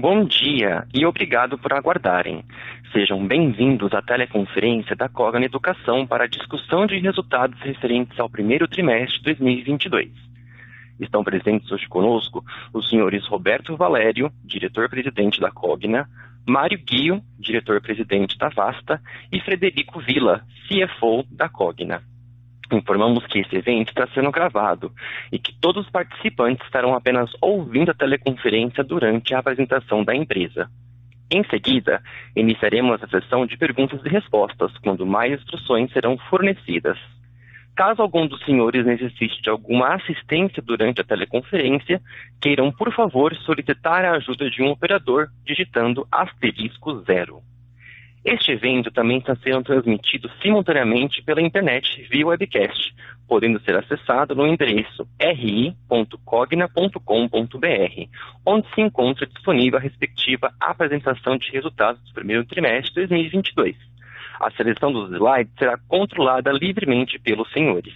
Bom dia e obrigado por aguardarem. Sejam bem-vindos à teleconferência da Cogna Educação para a discussão de resultados referentes ao primeiro trimestre de 2022. Estão presentes hoje conosco os senhores Roberto Valério, diretor-presidente da Cogna, Mário Guio, diretor-presidente da Vasta, e Frederico Villa, CFO da Cogna. Informamos que esse evento está sendo gravado e que todos os participantes estarão apenas ouvindo a teleconferência durante a apresentação da empresa. Em seguida, iniciaremos a sessão de perguntas e respostas, quando mais instruções serão fornecidas. Caso algum dos senhores necessite de alguma assistência durante a teleconferência, queiram, por favor, solicitar a ajuda de um operador digitando asterisco zero. Este evento também está sendo transmitido simultaneamente pela internet via webcast, podendo ser acessado no endereço ri.cogna.com.br, onde se encontra disponível a respectiva apresentação de resultados do primeiro trimestre de 2022. A seleção dos slides será controlada livremente pelos senhores.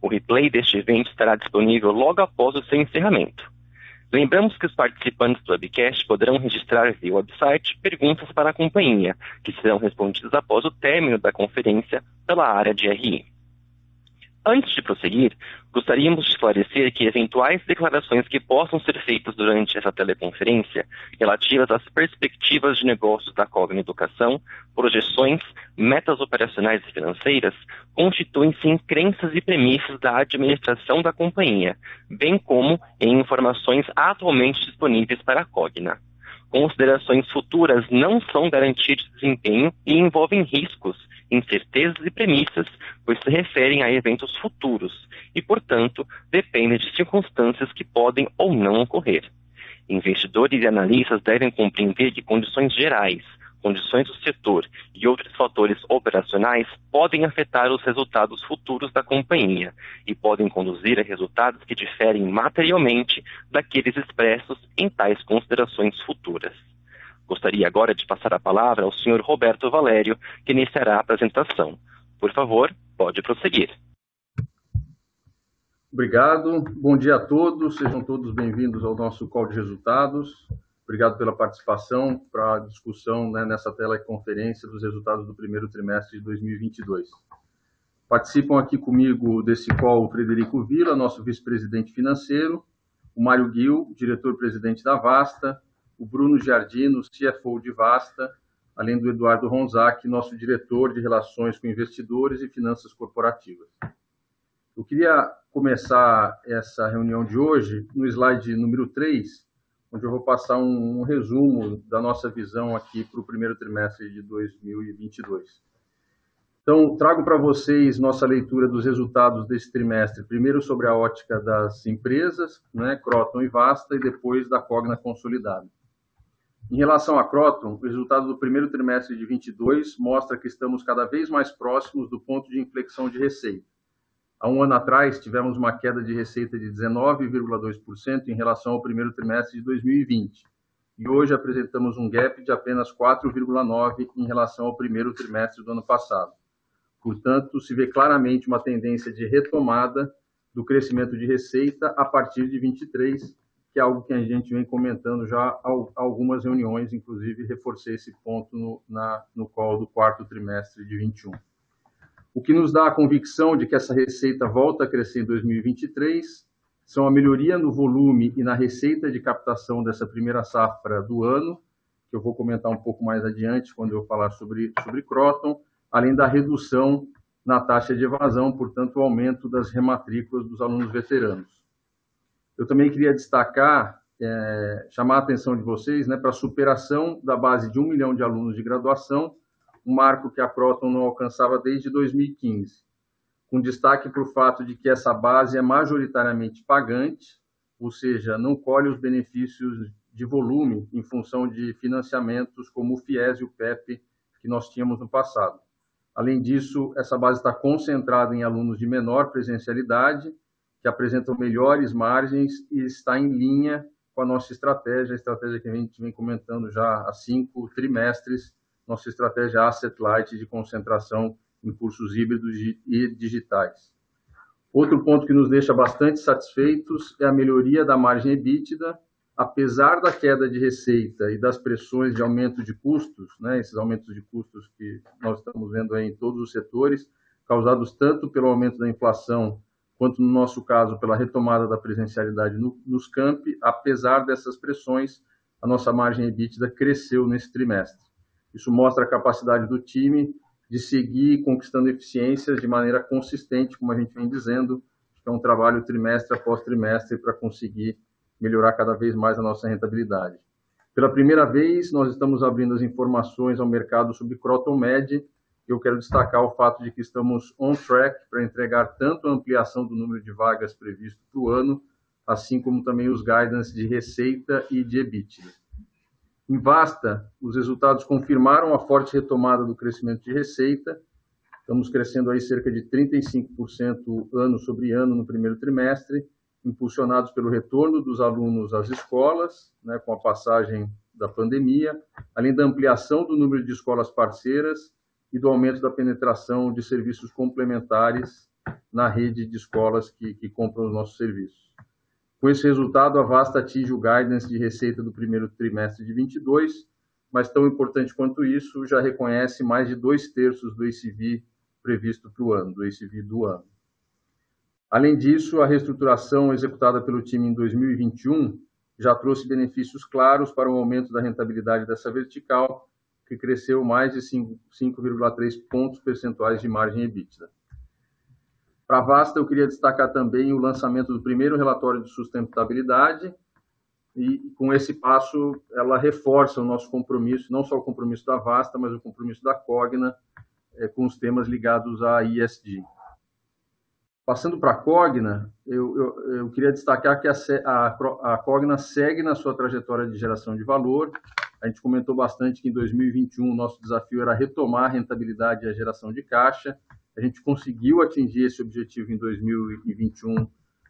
O replay deste evento estará disponível logo após o seu encerramento. Lembramos que os participantes do webcast poderão registrar via website perguntas para a companhia, que serão respondidas após o término da conferência pela área de RI. Antes de prosseguir, gostaríamos de esclarecer que eventuais declarações que possam ser feitas durante essa teleconferência, relativas às perspectivas de negócios da Cogna Educação, projeções, metas operacionais e financeiras, constituem-se em crenças e premissas da administração da companhia, bem como em informações atualmente disponíveis para a Cogna. Considerações futuras não são garantia de desempenho e envolvem riscos incertezas e premissas, pois se referem a eventos futuros e, portanto, dependem de circunstâncias que podem ou não ocorrer. Investidores e analistas devem compreender que condições gerais, condições do setor e outros fatores operacionais podem afetar os resultados futuros da companhia e podem conduzir a resultados que diferem materialmente daqueles expressos em tais considerações futuras. Gostaria agora de passar a palavra ao Sr. Roberto Valério, que iniciará a apresentação. Por favor, pode prosseguir. Obrigado. Bom dia a todos. Sejam todos bem-vindos ao nosso call de resultados. Obrigado pela participação para a discussão né, nessa teleconferência dos resultados do primeiro trimestre de 2022. Participam aqui comigo desse call o Frederico Villa, nosso vice-presidente financeiro, o Mário Guil, diretor-presidente da Vasta, o Bruno Giardino, CFO de Vasta, além do Eduardo Ronzac, nosso diretor de Relações com Investidores e Finanças Corporativas. Eu queria começar essa reunião de hoje no slide número 3, onde eu vou passar um, um resumo da nossa visão aqui para o primeiro trimestre de 2022. Então, trago para vocês nossa leitura dos resultados desse trimestre, primeiro sobre a ótica das empresas, né, Croton e Vasta, e depois da Cogna consolidada. Em relação à Croton, o resultado do primeiro trimestre de 22 mostra que estamos cada vez mais próximos do ponto de inflexão de receita. Há um ano atrás, tivemos uma queda de receita de 19,2% em relação ao primeiro trimestre de 2020. E hoje apresentamos um gap de apenas 4,9% em relação ao primeiro trimestre do ano passado. Portanto, se vê claramente uma tendência de retomada do crescimento de receita a partir de 23, que é algo que a gente vem comentando já há algumas reuniões, inclusive reforcei esse ponto no, na, no call do quarto trimestre de 21. O que nos dá a convicção de que essa receita volta a crescer em 2023 são a melhoria no volume e na receita de captação dessa primeira safra do ano, que eu vou comentar um pouco mais adiante quando eu falar sobre, sobre Croton, além da redução na taxa de evasão, portanto, o aumento das rematrículas dos alunos veteranos. Eu também queria destacar, é, chamar a atenção de vocês né, para a superação da base de um milhão de alunos de graduação, um marco que a Proton não alcançava desde 2015, com destaque para o fato de que essa base é majoritariamente pagante, ou seja, não colhe os benefícios de volume em função de financiamentos como o FIES e o PEP que nós tínhamos no passado. Além disso, essa base está concentrada em alunos de menor presencialidade que apresentam melhores margens e está em linha com a nossa estratégia, a estratégia que a gente vem comentando já há cinco trimestres, nossa estratégia Asset Light de concentração em cursos híbridos e digitais. Outro ponto que nos deixa bastante satisfeitos é a melhoria da margem EBITDA, apesar da queda de receita e das pressões de aumento de custos, né, esses aumentos de custos que nós estamos vendo em todos os setores, causados tanto pelo aumento da inflação, quanto no nosso caso pela retomada da presencialidade no, nos campi, apesar dessas pressões, a nossa margem EBITDA cresceu nesse trimestre. Isso mostra a capacidade do time de seguir conquistando eficiências de maneira consistente, como a gente vem dizendo, é um trabalho trimestre após trimestre para conseguir melhorar cada vez mais a nossa rentabilidade. Pela primeira vez, nós estamos abrindo as informações ao mercado sobre Croton Med. Eu quero destacar o fato de que estamos on track para entregar tanto a ampliação do número de vagas previsto para o ano, assim como também os guidance de receita e de EBITDA. Em Vasta, os resultados confirmaram a forte retomada do crescimento de receita. Estamos crescendo aí cerca de 35% ano sobre ano no primeiro trimestre, impulsionados pelo retorno dos alunos às escolas, né, com a passagem da pandemia, além da ampliação do número de escolas parceiras e do aumento da penetração de serviços complementares na rede de escolas que, que compram os nossos serviços. Com esse resultado, a Vasta atinge o guidance de receita do primeiro trimestre de 22, mas tão importante quanto isso, já reconhece mais de dois terços do ACV previsto para o ano, do ACV do ano. Além disso, a reestruturação executada pelo time em 2021 já trouxe benefícios claros para o aumento da rentabilidade dessa vertical, que cresceu mais de 5,3 pontos percentuais de margem EBITDA. Para a Vasta, eu queria destacar também o lançamento do primeiro relatório de sustentabilidade, e com esse passo ela reforça o nosso compromisso, não só o compromisso da Vasta, mas o compromisso da Cogna é, com os temas ligados à ISD. Passando para a Cogna, eu, eu, eu, queria destacar que a, a, a Cogna segue na sua trajetória de geração de valor. A gente comentou bastante que em 2021 o nosso desafio era retomar a rentabilidade e a geração de caixa. A gente conseguiu atingir esse objetivo em 2021,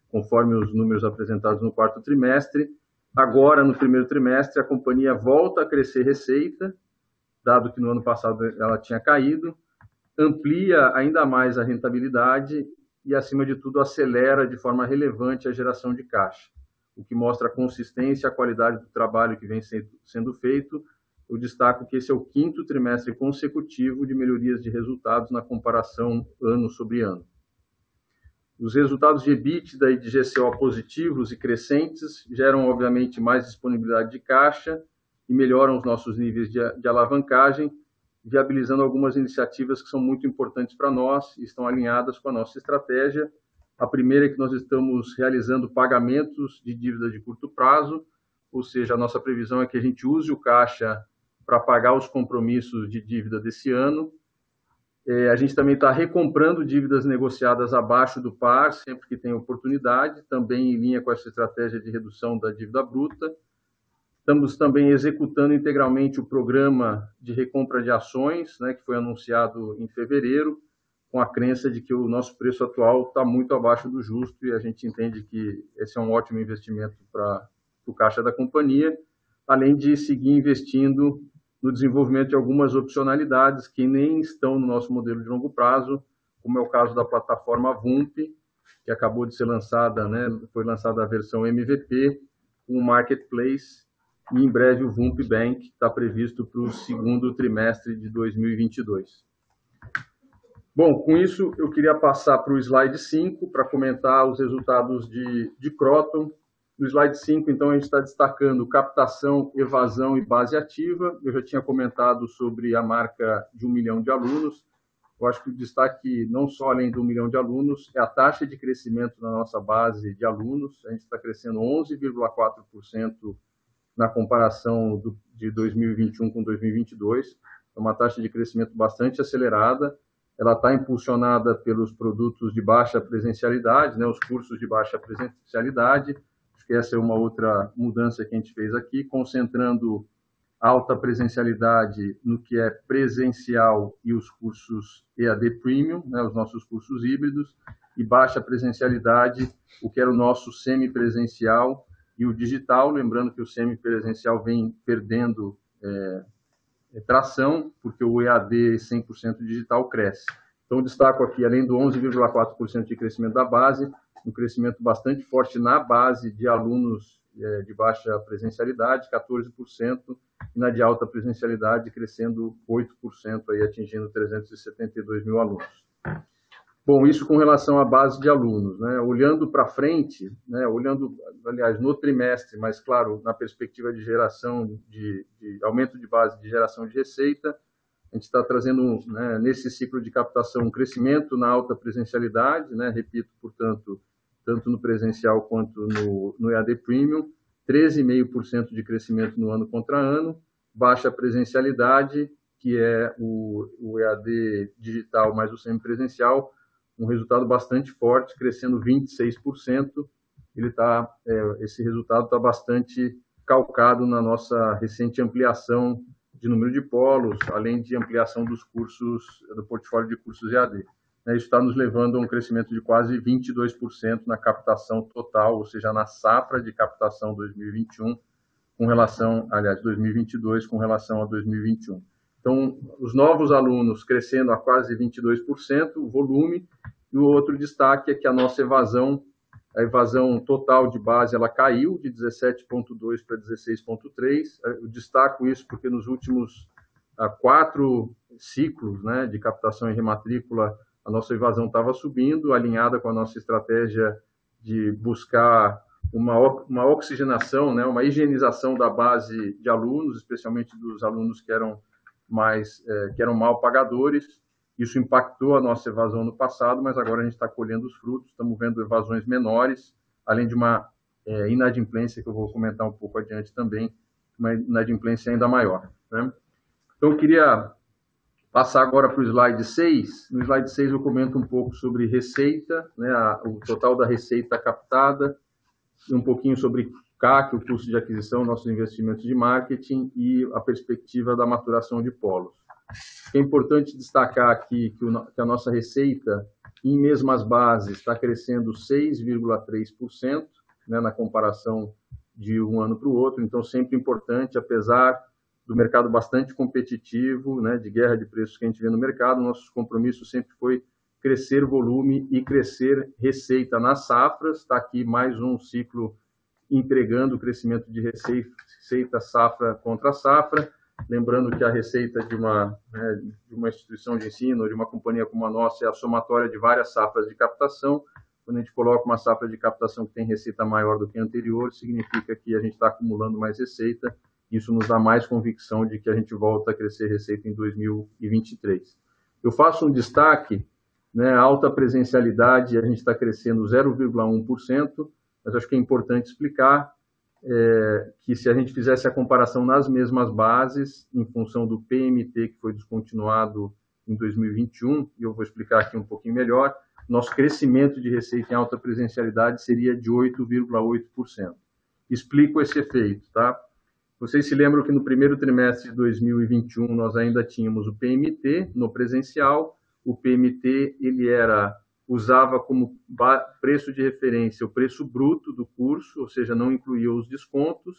conforme os números apresentados no quarto trimestre. Agora, no primeiro trimestre, a companhia volta a crescer receita, dado que no ano passado ela tinha caído, amplia ainda mais a rentabilidade e, acima de tudo, acelera de forma relevante a geração de caixa, o que mostra a consistência e a qualidade do trabalho que vem sendo feito. Eu destaco que esse é o quinto trimestre consecutivo de melhorias de resultados na comparação ano sobre ano. Os resultados de EBITDA e de GCO positivos e crescentes geram, obviamente, mais disponibilidade de caixa e melhoram os nossos níveis de, de alavancagem, viabilizando algumas iniciativas que são muito importantes para nós e estão alinhadas com a nossa estratégia. A primeira é que nós estamos realizando pagamentos de dívida de curto prazo, ou seja, a nossa previsão é que a gente use o caixa para pagar os compromissos de dívida desse ano. É, a gente também está recomprando dívidas negociadas abaixo do par, sempre que tem oportunidade, também em linha com essa estratégia de redução da dívida bruta. Estamos também executando integralmente o programa de recompra de ações, né, que foi anunciado em fevereiro, com a crença de que o nosso preço atual está muito abaixo do justo e a gente entende que esse é um ótimo investimento para o caixa da companhia, além de seguir investindo no desenvolvimento de algumas opcionalidades que nem estão no nosso modelo de longo prazo, como é o caso da plataforma VUMP, que acabou de ser lançada, né, foi lançada a versão MVP, um marketplace e em breve o VUMP Bank está previsto para o segundo trimestre de 2022. Bom, com isso eu queria passar para o slide 5 para comentar os resultados de, de Croton. No slide 5, então, a gente está destacando captação, evasão e base ativa. Eu já tinha comentado sobre a marca de um milhão de alunos. Eu acho que o destaque, não só além do um milhão de alunos, é a taxa de crescimento na nossa base de alunos. A gente está crescendo 11,4% na comparação do, de 2021 com 2022. É uma taxa de crescimento bastante acelerada. Ela está impulsionada pelos produtos de baixa presencialidade, né, os cursos de baixa presencialidade. Que essa é uma outra mudança que a gente fez aqui, concentrando alta presencialidade no que é presencial e os cursos EAD Premium, né, os nossos cursos híbridos, e baixa presencialidade, o que era o nosso semipresencial e o digital, lembrando que o semipresencial vem perdendo é, é tração, porque o EAD 100% digital cresce. Então, destaco aqui, além do 11,4% de crescimento da base, um crescimento bastante forte na base de alunos é, de baixa presencialidade, 14%, e na de alta presencialidade crescendo 8%, aí, atingindo 372 mil alunos. Bom, isso com relação à base de alunos. Né? Olhando para frente, né? olhando, aliás, no trimestre, mas claro, na perspectiva de geração, de, de aumento de base de geração de receita, a gente está trazendo, né, nesse ciclo de captação, um crescimento na alta presencialidade, né? repito, portanto, tanto no presencial quanto no, no EAD Premium, 13,5% de crescimento no ano contra ano, baixa presencialidade, que é o, o EAD digital mais o semipresencial, um resultado bastante forte, crescendo 26%. Ele tá, é, esse resultado está bastante calcado na nossa recente ampliação de número de polos, além de ampliação dos cursos, do portfólio de cursos EAD. Né, isso está nos levando a um crescimento de quase 22% na captação total, ou seja, na safra de captação 2021 com relação, aliás, 2022 com relação a 2021. Então, os novos alunos crescendo a quase 22%, o volume, e o outro destaque é que a nossa evasão, a evasão total de base, ela caiu de 17,2 para 16,3. Eu destaco isso porque nos últimos ah, quatro ciclos né, de captação e rematrícula, a nossa evasão estava subindo, alinhada com a nossa estratégia de buscar uma, uma oxigenação, né, uma higienização da base de alunos, especialmente dos alunos que eram mais é, que eram mal pagadores. Isso impactou a nossa evasão no passado, mas agora a gente está colhendo os frutos, estamos vendo evasões menores, além de uma é, inadimplência que eu vou comentar um pouco adiante também, uma inadimplência ainda maior. Né? Então, eu queria passar agora para o slide 6. No slide 6 eu comento um pouco sobre receita, né, a, o total da receita captada, um pouquinho sobre CAC, o custo de aquisição, nossos investimentos de marketing e a perspectiva da maturação de polos. É importante destacar aqui que, o, que a nossa receita, em mesmas bases, está crescendo 6,3% né, na comparação de um ano para o outro. Então, sempre importante, apesar do mercado bastante competitivo, né, de guerra de preços que a gente vê no mercado, nosso compromisso sempre foi crescer volume e crescer receita nas safras. Está aqui mais um ciclo entregando o crescimento de receita safra contra safra. Lembrando que a receita de uma, né, de uma instituição de ensino, de uma companhia como a nossa, é a somatória de várias safras de captação. Quando a gente coloca uma safra de captação que tem receita maior do que a anterior, significa que a gente está acumulando mais receita. Isso nos dá mais convicção de que a gente volta a crescer receita em 2023. Eu faço um destaque, né, alta presencialidade, a gente está crescendo 0,1%, mas acho que é importante explicar é, que se a gente fizesse a comparação nas mesmas bases, em função do PMT que foi descontinuado em 2021, e eu vou explicar aqui um pouquinho melhor, nosso crescimento de receita em alta presencialidade seria de 8,8%. Explico esse efeito, tá? Vocês se lembram que no primeiro trimestre de 2021 nós ainda tínhamos o PMT no presencial, o PMT ele era usava como preço de referência o preço bruto do curso, ou seja, não incluía os descontos,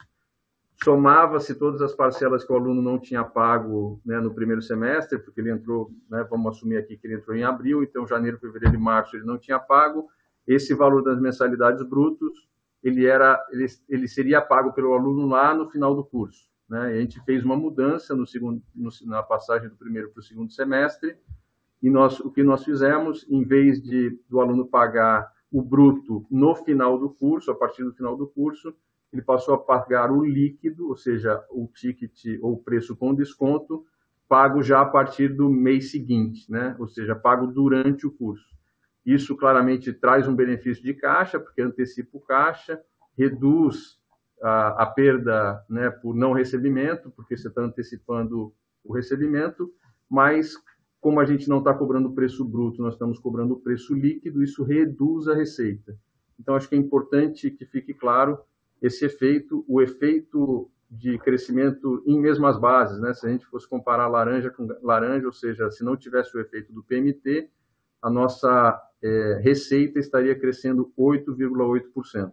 somava-se todas as parcelas que o aluno não tinha pago né, no primeiro semestre, porque ele entrou, né, vamos assumir aqui que ele entrou em abril, então janeiro, fevereiro e março ele não tinha pago, esse valor das mensalidades brutos, ele, era, ele, ele seria pago pelo aluno lá no final do curso. Né? A gente fez uma mudança no segundo, no, na passagem do primeiro para o segundo semestre, e nós, o que nós fizemos, em vez de do aluno pagar o bruto no final do curso, a partir do final do curso, ele passou a pagar o líquido, ou seja, o ticket ou preço com desconto, pago já a partir do mês seguinte, né? ou seja, pago durante o curso. Isso claramente traz um benefício de caixa, porque antecipa o caixa, reduz a, a perda né, por não recebimento, porque você está antecipando o recebimento, mas como a gente não está cobrando preço bruto, nós estamos cobrando preço líquido, isso reduz a receita. Então, acho que é importante que fique claro esse efeito, o efeito de crescimento em mesmas bases, né? Se a gente fosse comparar laranja com laranja, ou seja, se não tivesse o efeito do PMT, a nossa é, receita estaria crescendo 8,8%.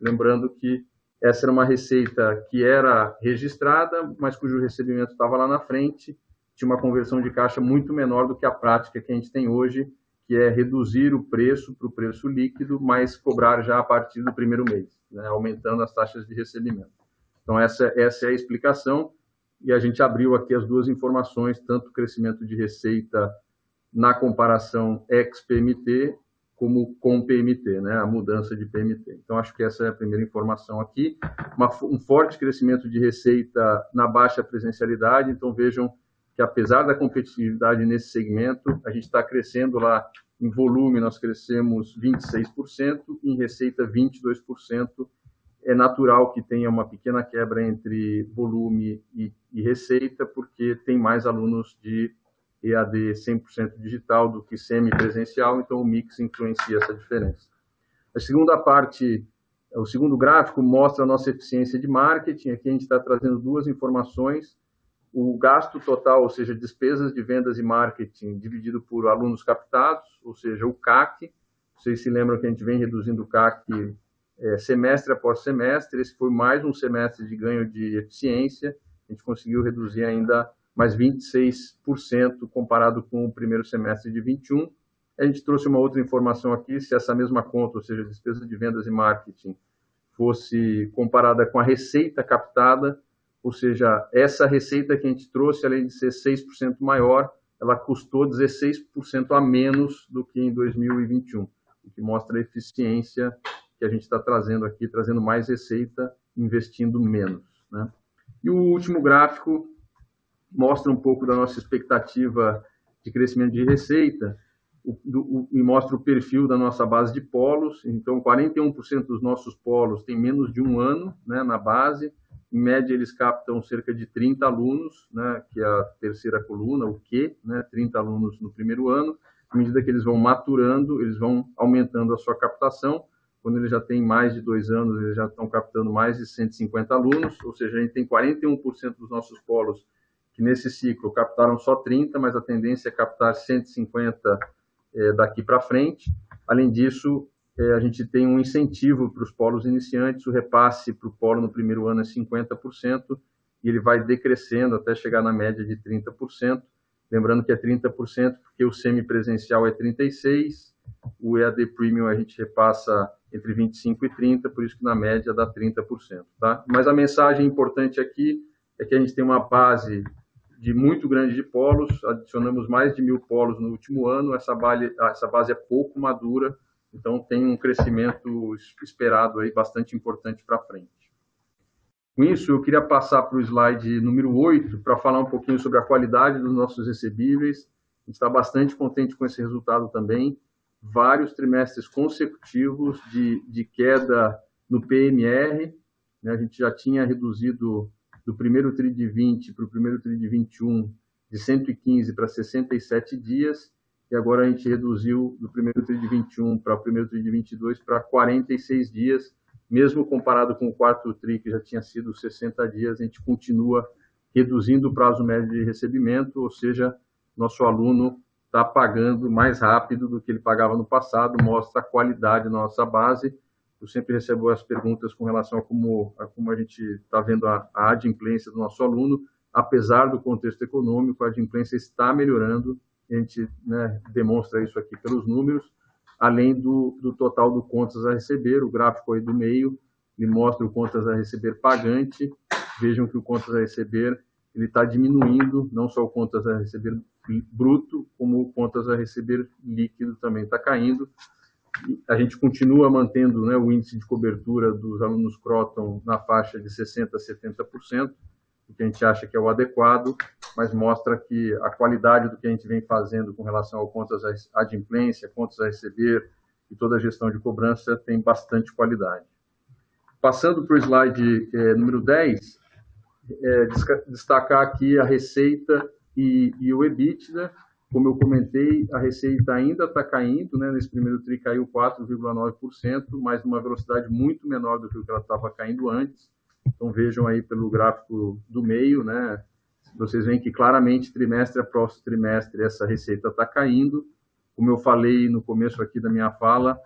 Lembrando que essa era uma receita que era registrada, mas cujo recebimento estava lá na frente, tinha uma conversão de caixa muito menor do que a prática que a gente tem hoje, que é reduzir o preço para o preço líquido, mas cobrar já a partir do primeiro mês, né, aumentando as taxas de recebimento. Então, essa, essa é a explicação, e a gente abriu aqui as duas informações, tanto o crescimento de receita na comparação ex-PMT, como com PMT, né, a mudança de PMT. Então, acho que essa é a primeira informação aqui. Uma, um forte crescimento de receita na baixa presencialidade, então vejam que apesar da competitividade nesse segmento, a gente está crescendo lá em volume, nós crescemos 26%, em receita 22%. É natural que tenha uma pequena quebra entre volume e, e receita, porque tem mais alunos de EAD 100% digital do que semipresencial, então o mix influencia essa diferença. A segunda parte, o segundo gráfico mostra a nossa eficiência de marketing. Aqui a gente está trazendo duas informações o gasto total, ou seja, despesas de vendas e marketing dividido por alunos captados, ou seja, o CAC. Vocês se lembram que a gente vem reduzindo o CAC é, semestre após semestre. Esse foi mais um semestre de ganho de eficiência. A gente conseguiu reduzir ainda mais 26% comparado com o primeiro semestre de 21. A gente trouxe uma outra informação aqui, se essa mesma conta, ou seja, despesa de vendas e marketing, fosse comparada com a receita captada, ou seja, essa receita que a gente trouxe, além de ser 6% maior, ela custou 16% a menos do que em 2021, o que mostra a eficiência que a gente está trazendo aqui, trazendo mais receita, investindo menos. Né? E o último gráfico mostra um pouco da nossa expectativa de crescimento de receita o, do, e mostra o perfil da nossa base de polos. Então, 41% dos nossos polos têm menos de um ano né, na base, em média, eles captam cerca de 30 alunos, né, que é a terceira coluna, o Q, né, 30 alunos no primeiro ano. À medida que eles vão maturando, eles vão aumentando a sua captação. Quando eles já têm mais de dois anos, eles já estão captando mais de 150 alunos, ou seja, a gente tem 41% dos nossos polos que nesse ciclo captaram só 30, mas a tendência é captar 150 é, daqui para frente. Além disso, é, a gente tem um incentivo para os polos iniciantes, o repasse para o polo no primeiro ano é 50%, e ele vai decrescendo até chegar na média de 30%, lembrando que é 30% porque o semipresencial é 36%, o EAD Premium a gente repassa entre 25% e 30%, por isso que na média dá 30%. Tá? Mas a mensagem importante aqui é que a gente tem uma base de muito grande de polos, adicionamos mais de mil polos no último ano, essa base, essa base é pouco madura, então, tem um crescimento esperado aí bastante importante para frente. Com isso, eu queria passar para o slide número 8 para falar um pouquinho sobre a qualidade dos nossos recebíveis. A gente está bastante contente com esse resultado também. Vários trimestres consecutivos de, de queda no PMR. Né? A gente já tinha reduzido do primeiro TRI de 20 para o primeiro TRI de 21 de 115 para 67 dias e agora a gente reduziu do primeiro TRI de 21 para o primeiro TRI de 22 para 46 dias, mesmo comparado com o quarto TRI, que já tinha sido 60 dias, a gente continua reduzindo o prazo médio de recebimento, ou seja, nosso aluno está pagando mais rápido do que ele pagava no passado, mostra a qualidade da nossa base. Eu sempre recebo as perguntas com relação a como a, como a gente está vendo a, a adimplência do nosso aluno. Apesar do contexto econômico, a adimplência está melhorando a gente né, demonstra isso aqui pelos números, além do, do total do contas a receber, o gráfico aí do meio, ele mostra o contas a receber pagante, vejam que o contas a receber ele está diminuindo, não só o contas a receber bruto, como o contas a receber líquido também está caindo. A gente continua mantendo né, o índice de cobertura dos alunos Croton na faixa de 60% a 70%, o que a gente acha que é o adequado, mas mostra que a qualidade do que a gente vem fazendo com relação ao contas à adimplência, contas a receber e toda a gestão de cobrança tem bastante qualidade. Passando para o slide é, número 10, é, destacar aqui a receita e, e, o EBITDA. Como eu comentei, a receita ainda está caindo, né? nesse primeiro TRI caiu 4,9%, mas numa velocidade muito menor do que o que ela estava caindo antes. Então vejam aí pelo gráfico do meio, né? Vocês veem que claramente trimestre após trimestre essa receita está caindo. Como eu falei no começo aqui da minha fala,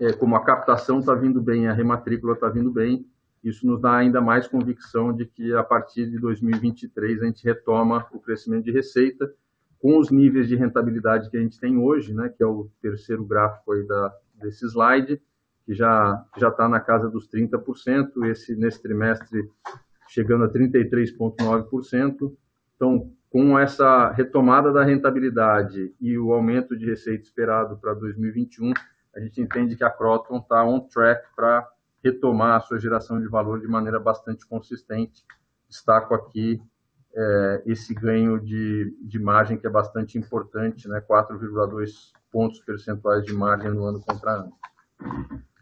é, como a captação está vindo bem, a rematrícula está vindo bem, isso nos dá ainda mais convicção de que a partir de 2023 a gente retoma o crescimento de receita. com os níveis de rentabilidade que a gente tem hoje, né, que é o terceiro gráfico aí da, desse slide, que já já está na casa dos 30%, esse nesse trimestre chegando a 33,9%. Então, com essa retomada da rentabilidade e o aumento de receita esperado para 2021, a gente entende que a Croton está on track para retomar a sua geração de valor de maneira bastante consistente. Destaco aqui é, esse ganho de, de margem que é bastante importante, né? 4,2 pontos percentuais de margem no ano contra ano.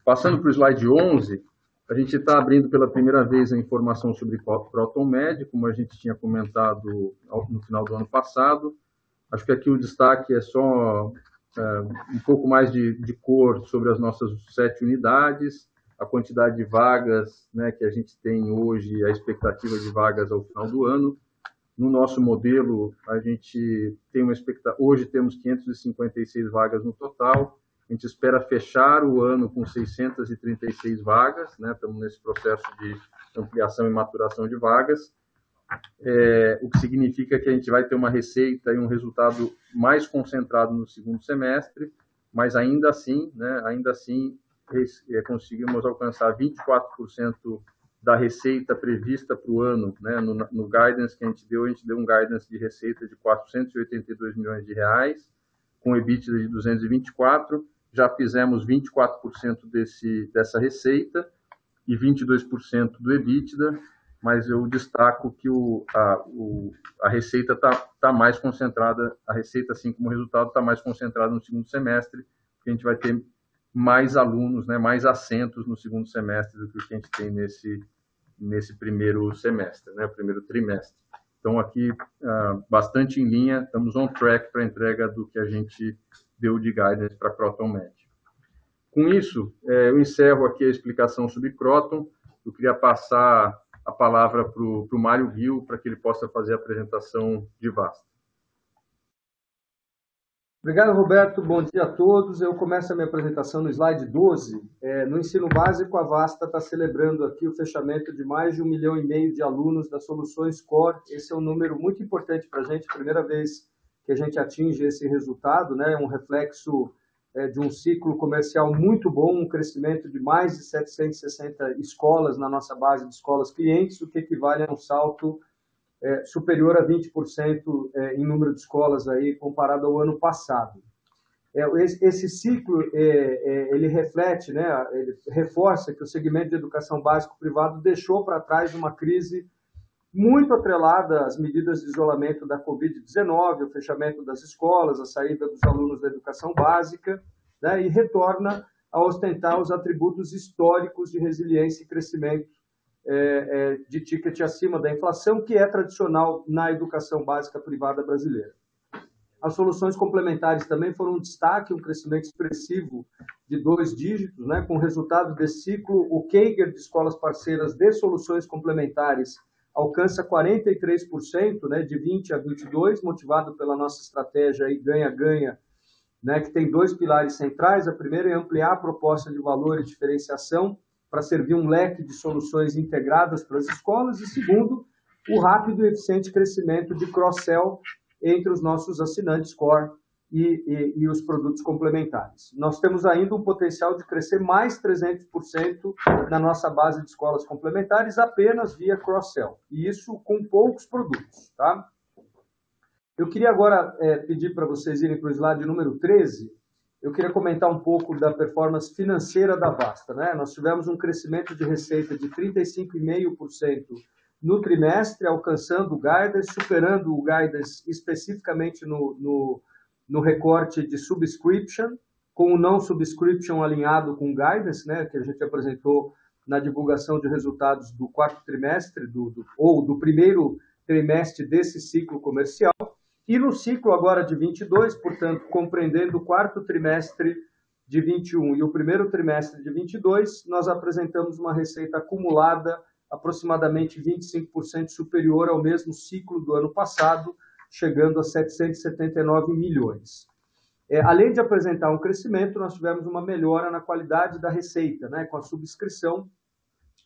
Passando para o slide 11, a gente está abrindo pela primeira vez a informação sobre Proton Med, como a gente tinha comentado no final do ano passado. Acho que aqui o destaque é só é, um pouco mais de, de, cor sobre as nossas sete unidades, a quantidade de vagas né, que a gente tem hoje, a expectativa de vagas ao final do ano. No nosso modelo, a gente tem uma expectativa. Hoje temos 556 vagas no total a gente espera fechar o ano com 636 vagas, né? estamos nesse processo de ampliação e maturação de vagas, é, o que significa que a gente vai ter uma receita e um resultado mais concentrado no segundo semestre, mas ainda assim, né, ainda assim é, conseguimos alcançar 24% da receita prevista para o ano, né, no, no guidance que a gente deu, a gente deu um guidance de receita de 482 milhões de reais, com EBITDA de 224, já fizemos 24% desse, dessa receita e 22% do EBITDA, mas eu destaco que o, a, o, a receita está tá mais concentrada, a receita, assim como o resultado, está mais concentrada no segundo semestre, porque a gente vai ter mais alunos, né, mais assentos no segundo semestre do que o que a gente tem nesse, nesse primeiro semestre, né, primeiro trimestre. Então, aqui, uh, bastante em linha, estamos on track para a entrega do que a gente deu de guidance para Croton Med. Com isso, é, eu encerro aqui a explicação sobre Croton. Eu queria passar a palavra para o Mário Gil, para que ele possa fazer a apresentação de Vasta. Obrigado, Roberto. Bom dia a todos. Eu começo a minha apresentação no slide 12. É, no ensino básico, a Vasta está celebrando aqui o fechamento de mais de um milhão e meio de alunos das soluções Core. Esse é um número muito importante para a gente, primeira vez que a gente atinge esse resultado, né? um reflexo é, de um ciclo comercial muito bom, um crescimento de mais de 760 escolas na nossa base de escolas clientes, o que equivale a um salto é, superior a 20% é, em número de escolas aí comparado ao ano passado. É, esse, esse, ciclo é, é, ele reflete, né, ele reforça que o segmento de educação básico privado deixou para trás uma crise muito atrelada às medidas de isolamento da Covid-19, o fechamento das escolas, a saída dos alunos da educação básica, né, e retorna a ostentar os atributos históricos de resiliência e crescimento é, é, de ticket acima da inflação, que é tradicional na educação básica privada brasileira. As soluções complementares também foram um destaque, um crescimento expressivo de dois dígitos, né, com resultado desse ciclo, o CAGR de escolas parceiras de soluções complementares alcança 43%, né, de 20 a 22, motivado pela nossa estratégia aí ganha-ganha, né, que tem dois pilares centrais. A primeira é ampliar a proposta de valor e diferenciação para servir um leque de soluções integradas para as escolas. E segundo, o rápido e eficiente crescimento de cross-sell entre os nossos assinantes core e, e, e, os produtos complementares. Nós temos ainda um potencial de crescer mais 300% na nossa base de escolas complementares apenas via cross-sell, e isso com poucos produtos. Tá? Eu queria agora é, pedir para vocês irem para o slide número 13. Eu queria comentar um pouco da performance financeira da Vasta. Né? Nós tivemos um crescimento de receita de 35,5% no trimestre, alcançando o guidance, superando o guidance especificamente no, no no recorte de subscription, com o não subscription alinhado com guidance, né, que a gente apresentou na divulgação de resultados do quarto trimestre, do, do, ou do primeiro trimestre desse ciclo comercial, e no ciclo agora de 22, portanto, compreendendo o quarto trimestre de 21 e o primeiro trimestre de 22, nós apresentamos uma receita acumulada aproximadamente 25% superior ao mesmo ciclo do ano passado, chegando a 779 milhões. É, além de apresentar um crescimento, nós tivemos uma melhora na qualidade da receita, né, com a subscrição,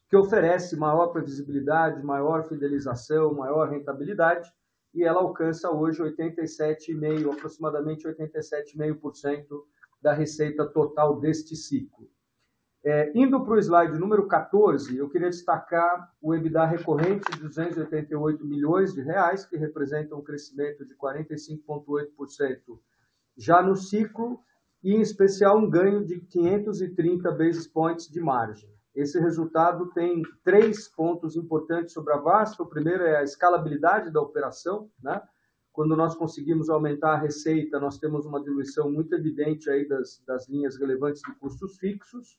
que oferece maior previsibilidade, maior fidelização, maior rentabilidade, e ela alcança hoje 87,5%, aproximadamente 87,5% da receita total deste ciclo. É, indo para o slide número 14, eu queria destacar o EBITDA recorrente de 288 milhões de reais, que representa um crescimento de 45,8% já no ciclo, e em especial um ganho de 530 basis points de margem. Esse resultado tem três pontos importantes sobre a Vasta. O primeiro é a escalabilidade da operação, né? Quando nós conseguimos aumentar a receita, nós temos uma diluição muito evidente aí das, das linhas relevantes de custos fixos.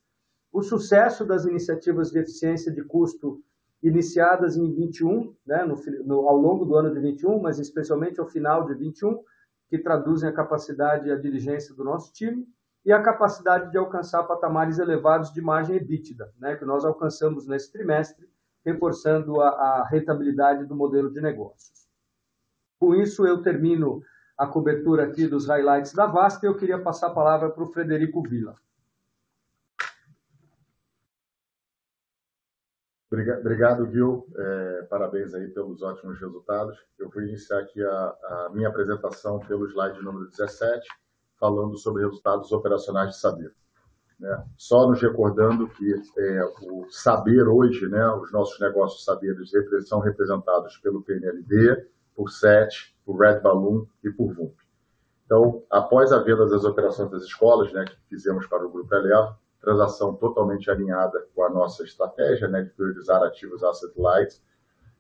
O sucesso das iniciativas de eficiência de custo iniciadas em 21, né, no, no, ao longo do ano de 21, mas especialmente ao final de 21, que traduzem a capacidade e a diligência do nosso time e a capacidade de alcançar patamares elevados de margem EBITDA, né, que nós alcançamos nesse trimestre, reforçando a, a rentabilidade do modelo de negócios. Com isso, eu termino a cobertura aqui dos highlights da Vasta e eu queria passar a palavra para o Frederico Villa. Obrigado, Gil. É, parabéns aí pelos ótimos resultados. Eu vou iniciar aqui a, a minha apresentação pelo slide número 17, falando sobre resultados operacionais de Saber. Né? Só nos recordando que é, o Saber hoje, né, os nossos negócios Saberes são representados pelo PNLD, por SET, por Red Balloon e por VUMP. Então, após a venda das operações das escolas, né, que fizemos para o Grupo Eleva, transação totalmente alinhada com a nossa estratégia né, de priorizar ativos asset light,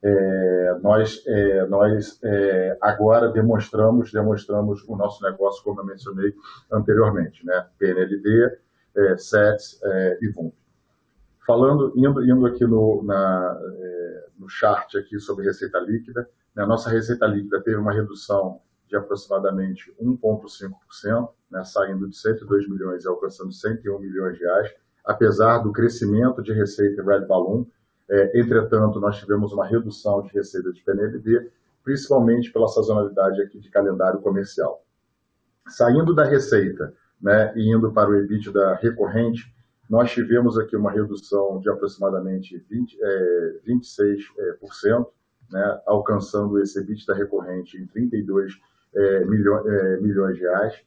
é, nós, é, nós é, agora demonstramos, demonstramos o nosso negócio, como eu mencionei anteriormente, né? PNLD, é, SETS é, e VUMP. Falando, indo, indo aqui no, na, é, no chart aqui sobre receita líquida, né? a nossa receita líquida teve uma redução de aproximadamente 1,5%, né? saindo de 102 milhões e alcançando 101 milhões de reais, apesar do crescimento de receita Red Balloon, é, entretanto, nós tivemos uma redução de receita de PNLD, principalmente pela sazonalidade aqui de calendário comercial. Saindo da receita né, e indo para o EBITDA recorrente, nós tivemos aqui uma redução de aproximadamente 20, é, 26%, é, né, alcançando esse EBITDA recorrente em 32 é, milhões, é, milhões de reais.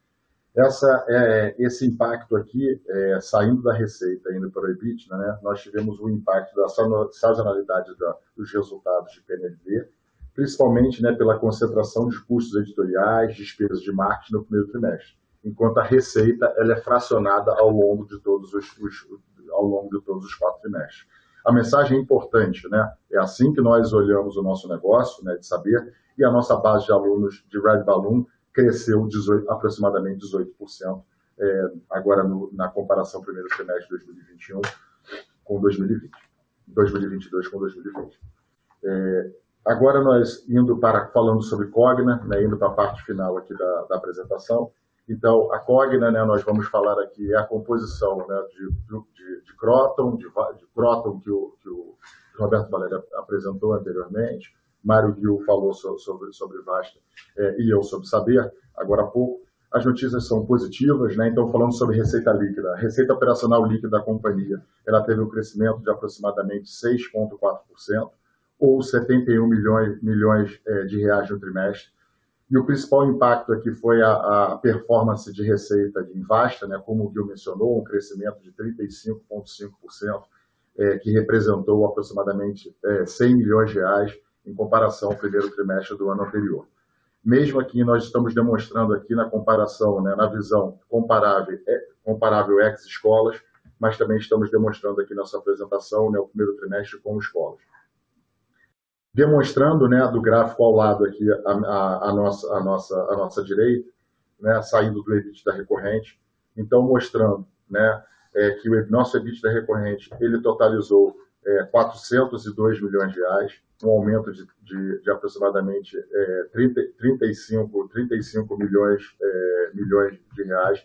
Essa, é, esse impacto aqui, é, saindo da receita, indo para o EBITDA, né, nós tivemos o impacto da sazonalidade da, dos resultados de PNLD, principalmente né, pela concentração de custos editoriais, despesas de marketing no primeiro trimestre, enquanto a receita ela é fracionada ao longo de todos os, os ao longo de todos os quatro trimestres. A mensagem é importante, né? É assim que nós olhamos o nosso negócio, né, de saber, e a nossa base de alunos de Red Balloon cresceu 18, aproximadamente 18%, é, agora no, na comparação primeiro trimestre de 2021 com 2020, 2022 com 2020. É, agora nós indo para falando sobre Cogna, né, indo para a parte final aqui da, da apresentação. Então, a Cogna, né, nós vamos falar aqui é a composição né, de, de, de Croton, de, de Croton que o, que o Roberto Valério apresentou anteriormente, Mário Gil falou sobre, sobre Vasta é, e eu sobre Saber, agora há pouco. As notícias são positivas, né? então falando sobre receita líquida. A receita operacional líquida da companhia ela teve um crescimento de aproximadamente 6,4%, ou 71 milhões, milhões é, de reais no trimestre. E o principal impacto aqui foi a, a performance de receita de Invasta, né? como o Gil mencionou, um crescimento de 35,5%, é, que representou aproximadamente é, 100 milhões de reais em comparação ao primeiro trimestre do ano anterior. Mesmo aqui, nós estamos demonstrando aqui na comparação, né, na visão comparável, é, comparável ex-escolas, mas também estamos demonstrando aqui nossa apresentação, né, o primeiro trimestre com escolas. Demonstrando, né, do gráfico ao lado aqui, a, a, a nossa, a, nossa, a nossa direita, né, saindo do EBITDA recorrente, então mostrando, né, é, que o nosso EBITDA recorrente, ele totalizou é, 402 milhões de reais, um aumento de, de, de aproximadamente é, 30, 35, 35 milhões, é, milhões de reais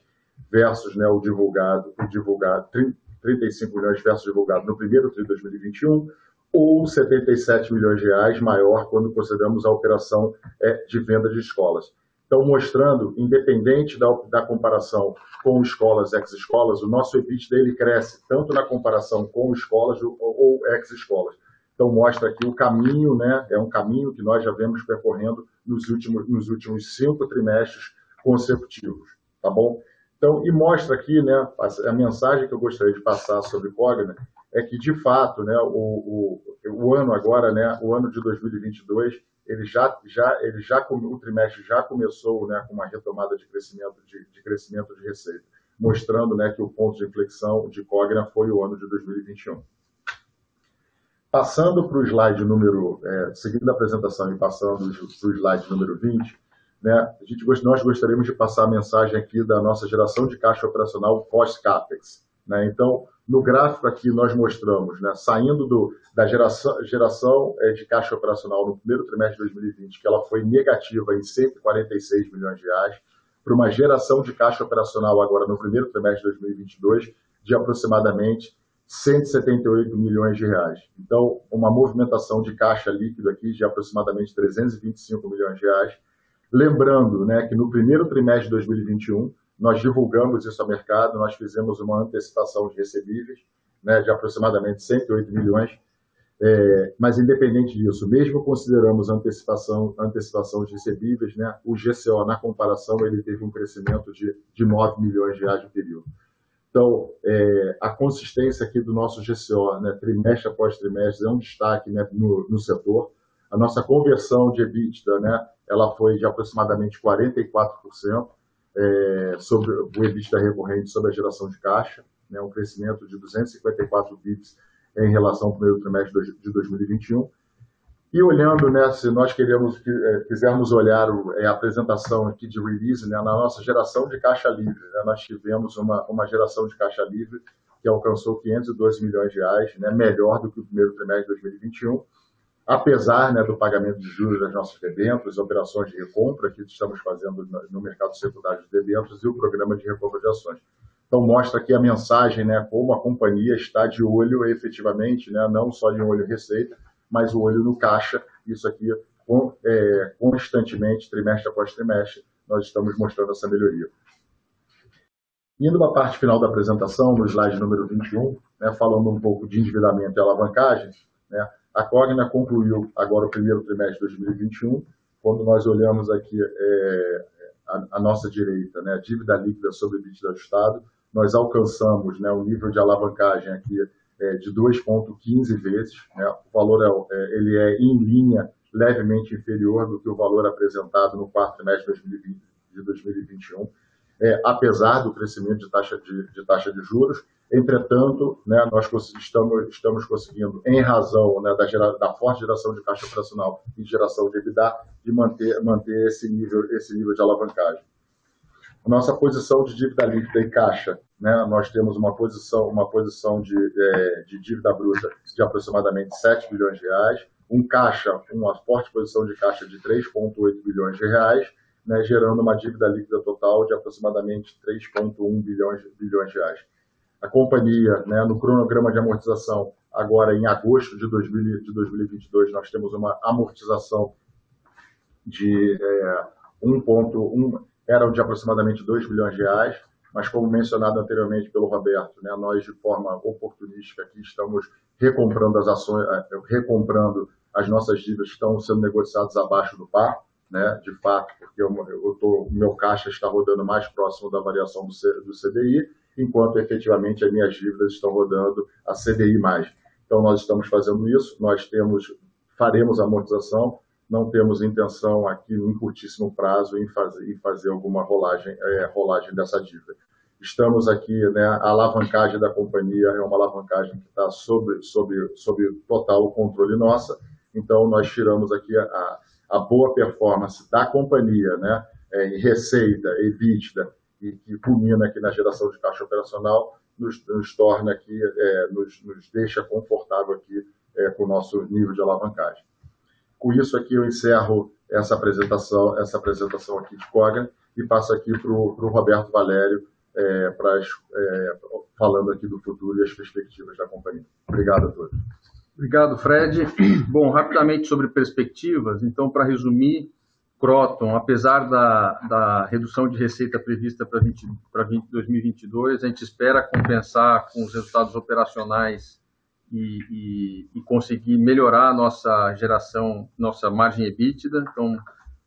versus né, o divulgado, o divulgado 30, 35 milhões versus divulgado no primeiro TRI de 2021, ou 77 milhões de reais maior quando consideramos a operação é, de venda de escolas. Então, mostrando, independente da, da comparação com escolas, ex-escolas, o nosso EBIT dele cresce tanto na comparação com escolas ou, ou ex-escolas Então, mostra aqui o caminho, né? É um caminho que nós já vemos percorrendo nos últimos, nos últimos cinco trimestres consecutivos, tá bom? Então, e mostra aqui, né, a mensagem que eu gostaria de passar sobre Cogna é que, de fato, né, o, o, o ano agora, né, o ano de 2022, ele já, já, ele já, o trimestre já começou, né, com uma retomada de crescimento de, de crescimento de receita, mostrando, né, que o ponto de inflexão de Cogna foi o ano de 2021. Passando para o slide número, é, seguindo a apresentação e passando para o slide número 20, né, a gente, nós gostaríamos de passar a mensagem aqui da nossa geração de caixa operacional pós-CAPEX. Né? Então, no gráfico aqui nós mostramos, né, saindo do, da geração, geração é, de caixa operacional no primeiro trimestre de 2020, que ela foi negativa em 146 milhões de reais, para uma geração de caixa operacional agora no primeiro trimestre de 2022 de aproximadamente 178 milhões de reais. Então, uma movimentação de caixa líquido aqui de aproximadamente 325 milhões de reais. Lembrando né, que no primeiro trimestre de 2021, nós divulgamos isso ao mercado, nós fizemos uma antecipação de recebíveis né, de aproximadamente 108 milhões. É, mas, independente disso, mesmo consideramos antecipação, antecipação de recebíveis, né, o GCO, na comparação, ele teve um crescimento de, de 9 milhões de reais no período. Então, é, a consistência aqui do nosso GCO, né, trimestre após trimestre, é um destaque né, no, no, setor. A nossa conversão de EBITDA, né, ela foi de aproximadamente 44% é, sobre o EBITDA recorrente sobre a geração de caixa, né, um crescimento de 254 bits em relação ao primeiro trimestre de 2021. E olhando, né, se nós queremos, é, quisermos olhar é, a apresentação aqui de release, né, na nossa geração de caixa livre, né, nós tivemos uma, uma geração de caixa livre que alcançou 512 milhões de reais, né, melhor do que o primeiro trimestre de 2021, apesar né, do pagamento de juros das nossas debêntures, operações de recompra que estamos fazendo no mercado secundário de debêntures e o programa de recompra de ações. Então, mostra aqui a mensagem, né, como a companhia está de olho efetivamente, né, não só de olho receita, mas o olho no caixa. Isso aqui, é, constantemente, trimestre após trimestre, nós estamos mostrando essa melhoria. Indo para a parte final da apresentação, no slide número 21, né, falando um pouco de endividamento e alavancagem, né, a Cogna concluiu agora o primeiro trimestre de 2021, quando nós olhamos aqui é, a, a, nossa direita, né, a dívida líquida sobre o EBITDA ajustado, nós alcançamos né, o nível de alavancagem aqui é, de 2,15 vezes. Né? O valor é, é, ele é em linha levemente inferior do que o valor apresentado no quarto trimestre de, 2020, de 2021, é, apesar do crescimento de taxa de, de taxa de juros. Entretanto, né, nós estamos, estamos conseguindo, em razão né, da, gera, da, forte geração de caixa operacional e geração de EBITDA, de manter, manter esse, nível, esse nível de alavancagem. Nossa posição de dívida líquida e caixa né, nós temos uma posição, uma posição de, é, de dívida bruta de aproximadamente 7 bilhões de reais, um caixa, uma forte posição de caixa de 3,8 bilhões de reais, né, gerando uma dívida líquida total de aproximadamente 3,1 bilhões, bilhões de reais. A companhia, né, no cronograma de amortização, agora em agosto de, 2000, de 2022, nós temos uma amortização de é, 1,1, eram de aproximadamente 2 bilhões de reais, mas como mencionado anteriormente pelo Roberto, né, nós de forma oportunística aqui estamos recomprando as ações, eh, recomprando as nossas dívidas que estão sendo negociadas abaixo do par, né, de fato, porque eu, eu tô, meu caixa está rodando mais próximo da variação do, C, do CDI, enquanto efetivamente as minhas dívidas estão rodando a CDI+. Então nós estamos fazendo isso, nós temos, faremos a amortização, não temos intenção aqui, em curtíssimo prazo, em fazer, em fazer alguma rolagem, é, rolagem dessa dívida. Estamos aqui, né, a alavancagem da companhia é uma alavancagem que está sob, sob, sob total controle nossa, então nós tiramos aqui a, a boa performance da companhia, né, é, em receita, EBITDA, e que culmina aqui na geração de caixa operacional, nos, nos torna aqui, é, nos, nos, deixa confortável aqui é, com o nosso nível de alavancagem. Com isso aqui eu encerro essa apresentação, essa apresentação aqui de Coga e passo aqui para o Roberto Valério, é, pra, é, falando aqui do futuro e as perspectivas da companhia. Obrigado a todos. Obrigado, Fred. Bom, rapidamente sobre perspectivas. Então, para resumir, Croton, apesar da, da redução de receita prevista para 2022, a gente espera compensar com os resultados operacionais e, e, e conseguir melhorar a nossa geração, nossa margem EBITDA. Então,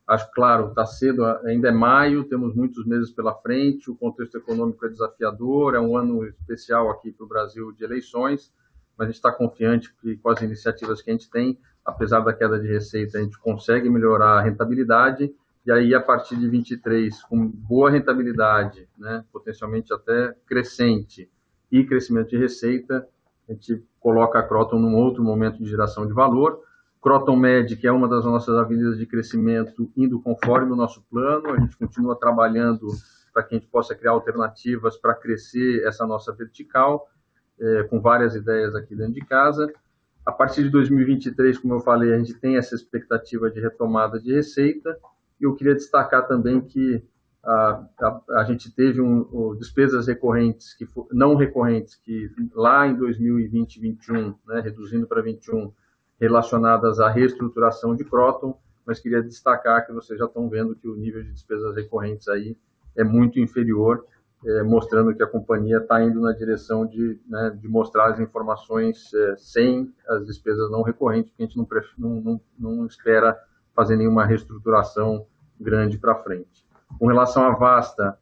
acho claro, está cedo, ainda é maio, temos muitos meses pela frente, o contexto econômico é desafiador, é um ano especial aqui para o Brasil de eleições, mas a gente está confiante que com as iniciativas que a gente tem, apesar da queda de receita, a gente consegue melhorar a rentabilidade e aí a partir de 23, com boa rentabilidade, né, potencialmente até crescente e crescimento de receita, a gente coloca a Croton num outro momento de geração de valor. Croton Med, que é uma das nossas avenidas de crescimento, indo conforme o nosso plano, a gente continua trabalhando para que a gente possa criar alternativas para crescer essa nossa vertical, é, com várias ideias aqui dentro de casa. A partir de 2023, como eu falei, a gente tem essa expectativa de retomada de receita. E eu queria destacar também que a, a, a gente teve um, despesas recorrentes, que for, não recorrentes, que lá em 2020 e 2021, né, reduzindo para 21, relacionadas à reestruturação de Croton, mas queria destacar que vocês já estão vendo que o nível de despesas recorrentes aí é muito inferior, é, mostrando que a companhia está indo na direção de, né, de mostrar as informações é, sem as despesas não recorrentes, porque a gente não, não, não espera fazer nenhuma reestruturação grande para frente. Com relação à Vasta,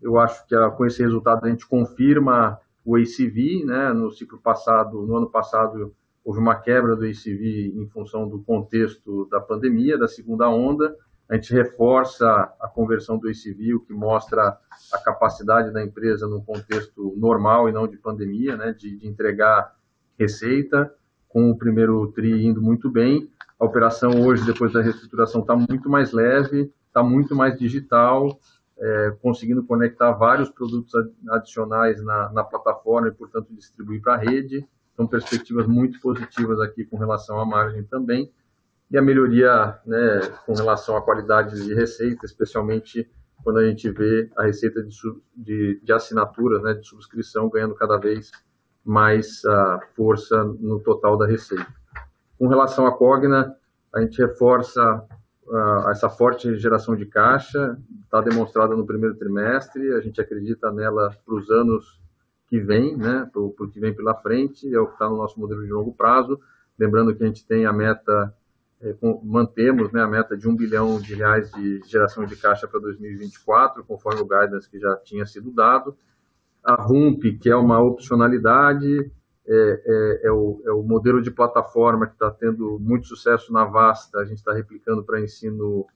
eu acho que com esse resultado a gente confirma o ACV, né? No ciclo passado, no ano passado, houve uma quebra do ACV em função do contexto da pandemia, da segunda onda. A gente reforça a conversão do o que mostra a capacidade da empresa no contexto normal e não de pandemia, né? De, de entregar receita, com o primeiro TRI indo muito bem. A operação hoje, depois da reestruturação, está muito mais leve, está muito mais digital, é, conseguindo conectar vários produtos adicionais na, na plataforma e, portanto, distribuir para a rede. Então, perspectivas muito positivas aqui com relação à margem também. E a melhoria né, com relação à qualidade de receita, especialmente quando a gente vê a receita de, de, de assinatura, né, de subscrição, ganhando cada vez mais uh, força no total da receita. Com relação à Cogna, a gente reforça uh, essa forte geração de caixa, está demonstrada no primeiro trimestre, a gente acredita nela para os anos que vem, né, para o que vem pela frente, é o que está no nosso modelo de longo prazo. Lembrando que a gente tem a meta, mantemos né, a meta de um bilhão de reais de geração de caixa para 2024, conforme o guidance que já tinha sido dado. A RUMP, que é uma opcionalidade, é, é, é, o, é, o, modelo de plataforma que está tendo muito sucesso na Vasta, a gente está replicando para ensino,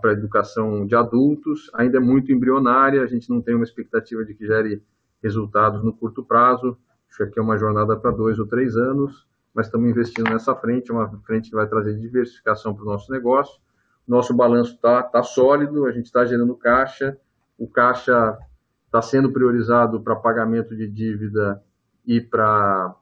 para educação de adultos, ainda é muito embrionária, a gente não tem uma expectativa de que gere resultados no curto prazo, acho que é uma jornada para dois ou três anos, mas estamos investindo nessa frente, uma frente que vai trazer diversificação para o nosso negócio, nosso balanço está tá sólido, a gente está gerando caixa, o caixa está sendo priorizado para pagamento de dívida e para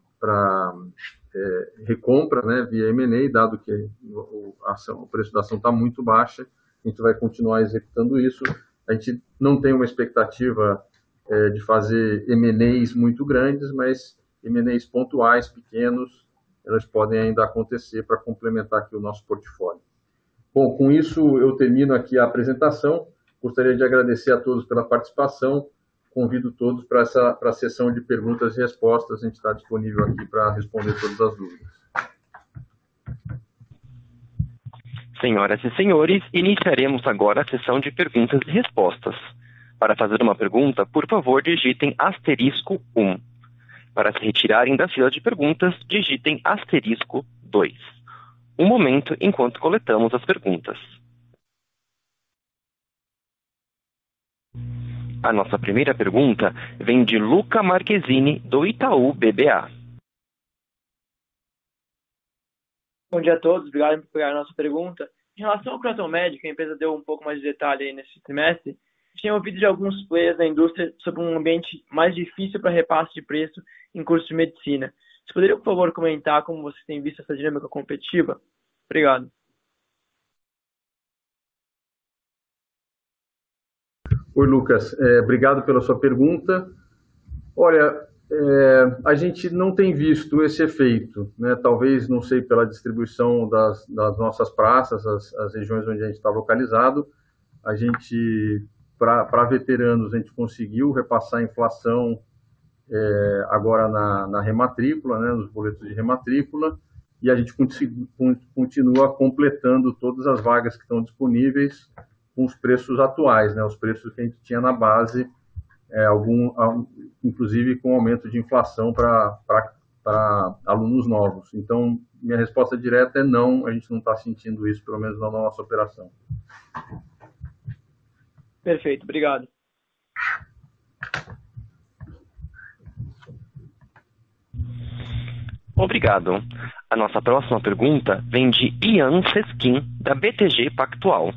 é, recompra né, via M&A, dado que o, ação, o preço da ação está muito baixa, a gente vai continuar executando isso. A gente não tem uma expectativa é, de fazer M&As muito grandes, mas M&As pontuais, pequenos, elas podem ainda acontecer para complementar aqui o nosso portfólio. Bom, com isso eu termino aqui a apresentação. Gostaria de agradecer a todos pela participação convido todos para essa para a sessão de perguntas e respostas. A gente está disponível aqui para responder todas as dúvidas. Senhoras e senhores, iniciaremos agora a sessão de perguntas e respostas. Para fazer uma pergunta, por favor, digitem asterisco 1. Para se retirarem da fila de perguntas, digitem asterisco 2. Um momento enquanto coletamos as perguntas. A nossa primeira pergunta vem de Luca Marquezini, do Itaú BBA. Bom dia a todos, obrigado por pegar a nossa pergunta. Em relação ao Croton Medic, a empresa deu um pouco mais de detalhe nesse trimestre. Tinha ouvido de alguns players da indústria sobre um ambiente mais difícil para repasse de preço em curso de medicina. Você poderia, por favor, comentar como você tem visto essa dinâmica competitiva? Obrigado. Oi, Lucas. É, obrigado pela sua pergunta. Olha, é, a gente não tem visto esse efeito, né? Talvez, não sei, pela distribuição das, das nossas praças, as, as, regiões onde a gente está localizado, a gente, para veteranos, a gente conseguiu repassar a inflação é, agora na, na rematrícula, né, nos boletos de rematrícula, e a gente continua completando todas as vagas que estão disponíveis com os preços atuais, né, os preços que a gente tinha na base, é, algum, inclusive com aumento de inflação para alunos novos. Então, minha resposta direta é não, a gente não está sentindo isso, pelo menos na nossa operação. Perfeito, obrigado. Obrigado. A nossa próxima pergunta vem de Ian Seskin, da BTG Pactual.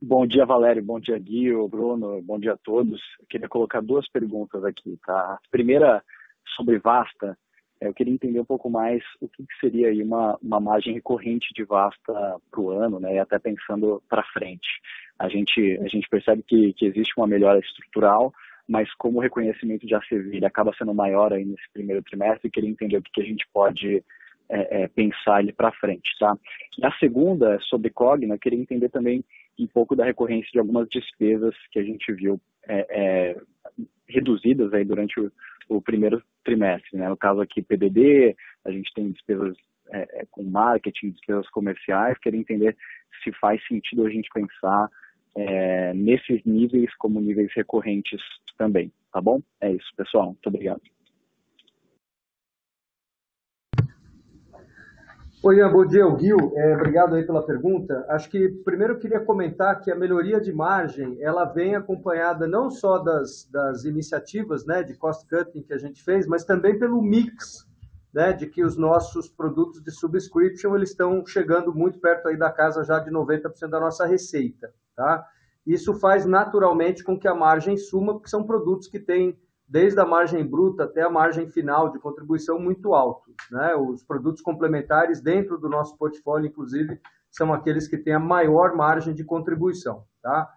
Bom dia, Valério. Bom dia, Guio, Bruno. Bom dia a todos. Eu queria colocar duas perguntas aqui, tá? A primeira, sobre Vasta. Eu queria entender um pouco mais o que, seria aí uma, uma margem recorrente de Vasta para o ano, né? E até pensando para frente. A gente, a gente percebe que, que existe uma melhora estrutural, mas como o reconhecimento de ACV acaba sendo maior aí nesse primeiro trimestre, queria entender o que, que a gente pode é, é, pensar ele para frente, tá? E a segunda, sobre Cogna, queria entender também um pouco da recorrência de algumas despesas que a gente viu é, é, reduzidas aí durante o, o, primeiro trimestre, né? No caso aqui, PDD, a gente tem despesas é, é, com marketing, despesas comerciais, queria entender se faz sentido a gente pensar é, nesses níveis como níveis recorrentes também, tá bom? É isso, pessoal. Muito obrigado. Oi, Ian, bom dia, o Gil. É, obrigado aí pela pergunta. Acho que primeiro eu queria comentar que a melhoria de margem ela vem acompanhada não só das, das iniciativas né, de cost cutting que a gente fez, mas também pelo mix né, de que os nossos produtos de subscription eles estão chegando muito perto aí da casa já de 90% da nossa receita. Tá? Isso faz naturalmente com que a margem suma, porque são produtos que têm desde a margem bruta até a margem final de contribuição muito alto. Né? Os produtos complementares dentro do nosso portfólio, inclusive, são aqueles que têm a maior margem de contribuição. Tá?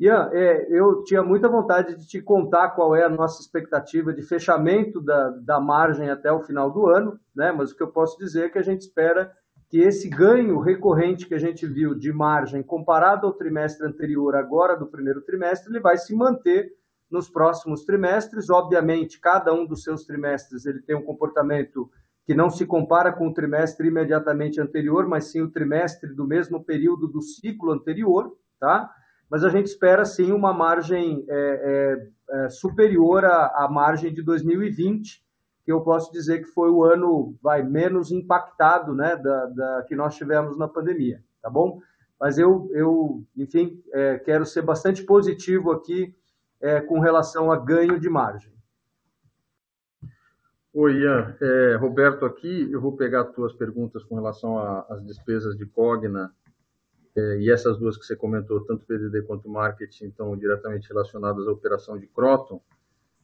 Ian, é, eu tinha muita vontade de te contar qual é a nossa expectativa de fechamento da, da margem até o final do ano, né? mas o que eu posso dizer é que a gente espera que esse ganho recorrente que a gente viu de margem comparado ao trimestre anterior, agora do primeiro trimestre, ele vai se manter nos próximos trimestres. Obviamente, cada um dos seus trimestres ele tem um comportamento que não se compara com o trimestre imediatamente anterior, mas sim o trimestre do mesmo período do ciclo anterior, tá? Mas a gente espera sim uma margem é, é, é superior à, à margem de 2020, que eu posso dizer que foi o ano vai menos impactado, né, da, da que nós tivemos na pandemia, tá bom? Mas eu, eu enfim, é, quero ser bastante positivo aqui é, com relação a ganho de margem. Oi, Ian. É, Roberto aqui, eu vou pegar as tuas perguntas com relação às despesas de Cogna é, e essas duas que você comentou, tanto PDD quanto marketing, estão diretamente relacionadas à operação de Croton.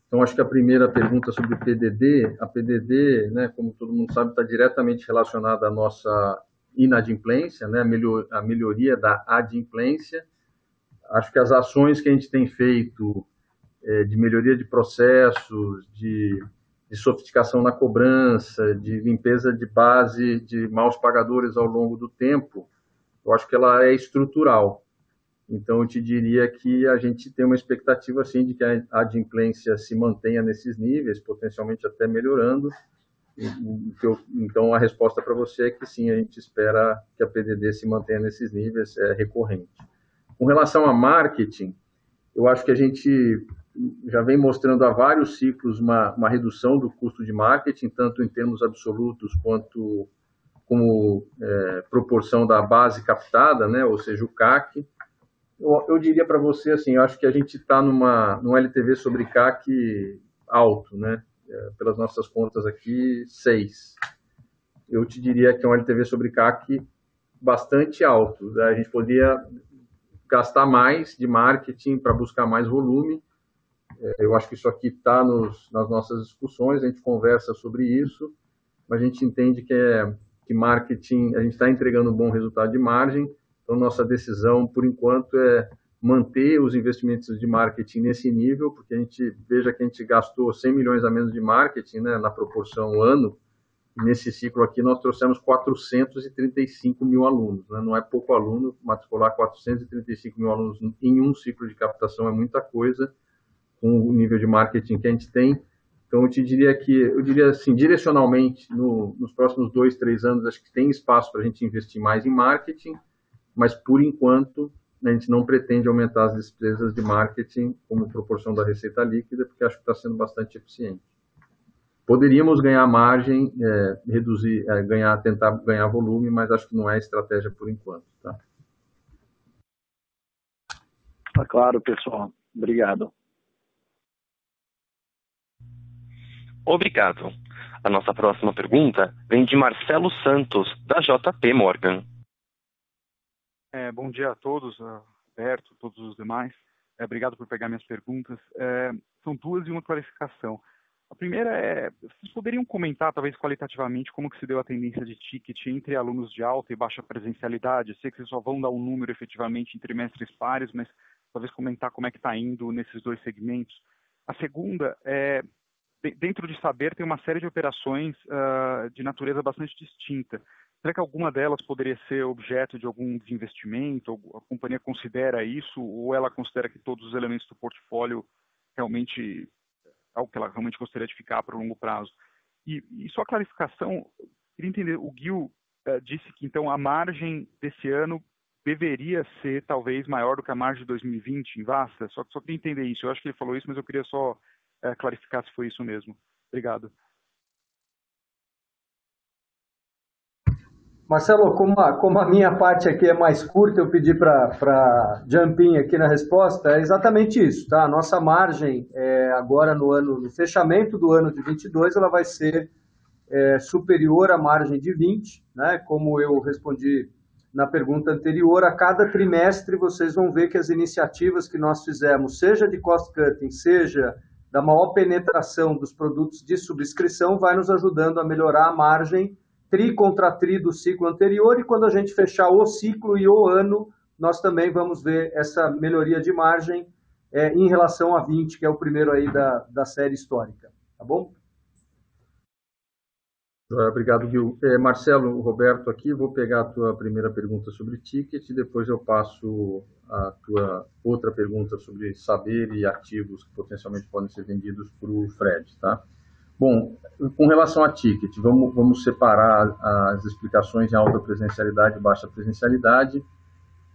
Então, acho que a primeira pergunta sobre PDD, a PDD, né, como todo mundo sabe, está diretamente relacionada à nossa inadimplência, né, a, melhor, a melhoria da adimplência. Acho que as ações que a gente tem feito é, de melhoria de processos, de, de sofisticação na cobrança, de limpeza de base de maus pagadores ao longo do tempo, eu acho que ela é estrutural. Então, eu te diria que a gente tem uma expectativa, sim, de que a adimplência se mantenha nesses níveis, potencialmente até melhorando. Então, a resposta para você é que sim, a gente espera que a PDD se mantenha nesses níveis, é recorrente. Com relação a marketing, eu acho que a gente já vem mostrando há vários ciclos uma, uma redução do custo de marketing, tanto em termos absolutos quanto como é, proporção da base captada, né, ou seja, o CAC eu, eu diria para você assim, eu acho que a gente está numa num LTV sobre CAC alto, né? É, pelas nossas contas aqui, 6. Eu te diria que é um LTV sobre CAC bastante alto. Né? A gente poderia gastar mais de marketing para buscar mais volume. É, eu acho que isso aqui está nas nossas discussões, a gente conversa sobre isso, mas a gente entende que, é, que marketing, a gente está entregando um bom resultado de margem, então, nossa decisão, por enquanto, é manter os investimentos de marketing nesse nível, porque a gente veja que a gente gastou 100 milhões a menos de marketing né, na proporção ano, nesse ciclo aqui nós trouxemos 435 mil alunos. Né? Não é pouco aluno, matricular 435 mil alunos em um ciclo de captação é muita coisa, com o nível de marketing que a gente tem. Então, eu te diria que, eu diria assim, direcionalmente, no, nos próximos dois, três anos, acho que tem espaço para a gente investir mais em marketing, mas, por enquanto, a gente não pretende aumentar as despesas de marketing como proporção da receita líquida, porque acho que está sendo bastante eficiente. Poderíamos ganhar margem, é, reduzir, é, ganhar, tentar ganhar volume, mas acho que não é estratégia por enquanto. Tá, tá claro, pessoal. Obrigado. Obrigado. A nossa próxima pergunta vem de Marcelo Santos, da JP Morgan. É, bom dia a todos, Alberto, todos os demais. É, obrigado por pegar minhas perguntas. É, são duas e uma clarificação. A primeira é, vocês poderiam comentar, talvez qualitativamente, como que se deu a tendência de ticket entre alunos de alta e baixa presencialidade? Eu sei que vocês só vão dar um número efetivamente em trimestres pares, mas talvez comentar como é que está indo nesses dois segmentos. A segunda é, dentro de saber tem uma série de operações uh, de natureza bastante distinta. Será que alguma delas poderia ser objeto de algum desinvestimento? A companhia considera isso ou ela considera que todos os elementos do portfólio realmente algo que ela realmente gostaria de ficar para o longo prazo. E, e só clarificação, queria entender, o Gil uh, disse que então a margem desse ano deveria ser talvez maior do que a margem de 2020 em Vasta, só, só queria entender isso. Eu acho que ele falou isso, mas eu queria só uh, clarificar se foi isso mesmo. Obrigado. Marcelo, como a, como a, minha parte aqui é mais curta, eu pedi para Jumpin aqui na resposta, é exatamente isso, tá? A nossa margem é, agora no ano, no fechamento do ano de 22, ela vai ser é, superior à margem de 20, né? Como eu respondi na pergunta anterior, a cada trimestre vocês vão ver que as iniciativas que nós fizemos, seja de cost cutting, seja da maior penetração dos produtos de subscrição, vai nos ajudando a melhorar a margem tri contra tri do ciclo anterior, e quando a gente fechar o ciclo e o ano, nós também vamos ver essa melhoria de margem é, em relação a 20, que é o primeiro aí da, da série histórica. Tá bom? Obrigado, Gil. É, Marcelo, Roberto aqui, vou pegar a tua primeira pergunta sobre ticket, depois eu passo a tua outra pergunta sobre saber e ativos que potencialmente podem ser vendidos para o Fred, tá? Bom, com relação a ticket, vamos, vamos separar as explicações em alta presencialidade e baixa presencialidade.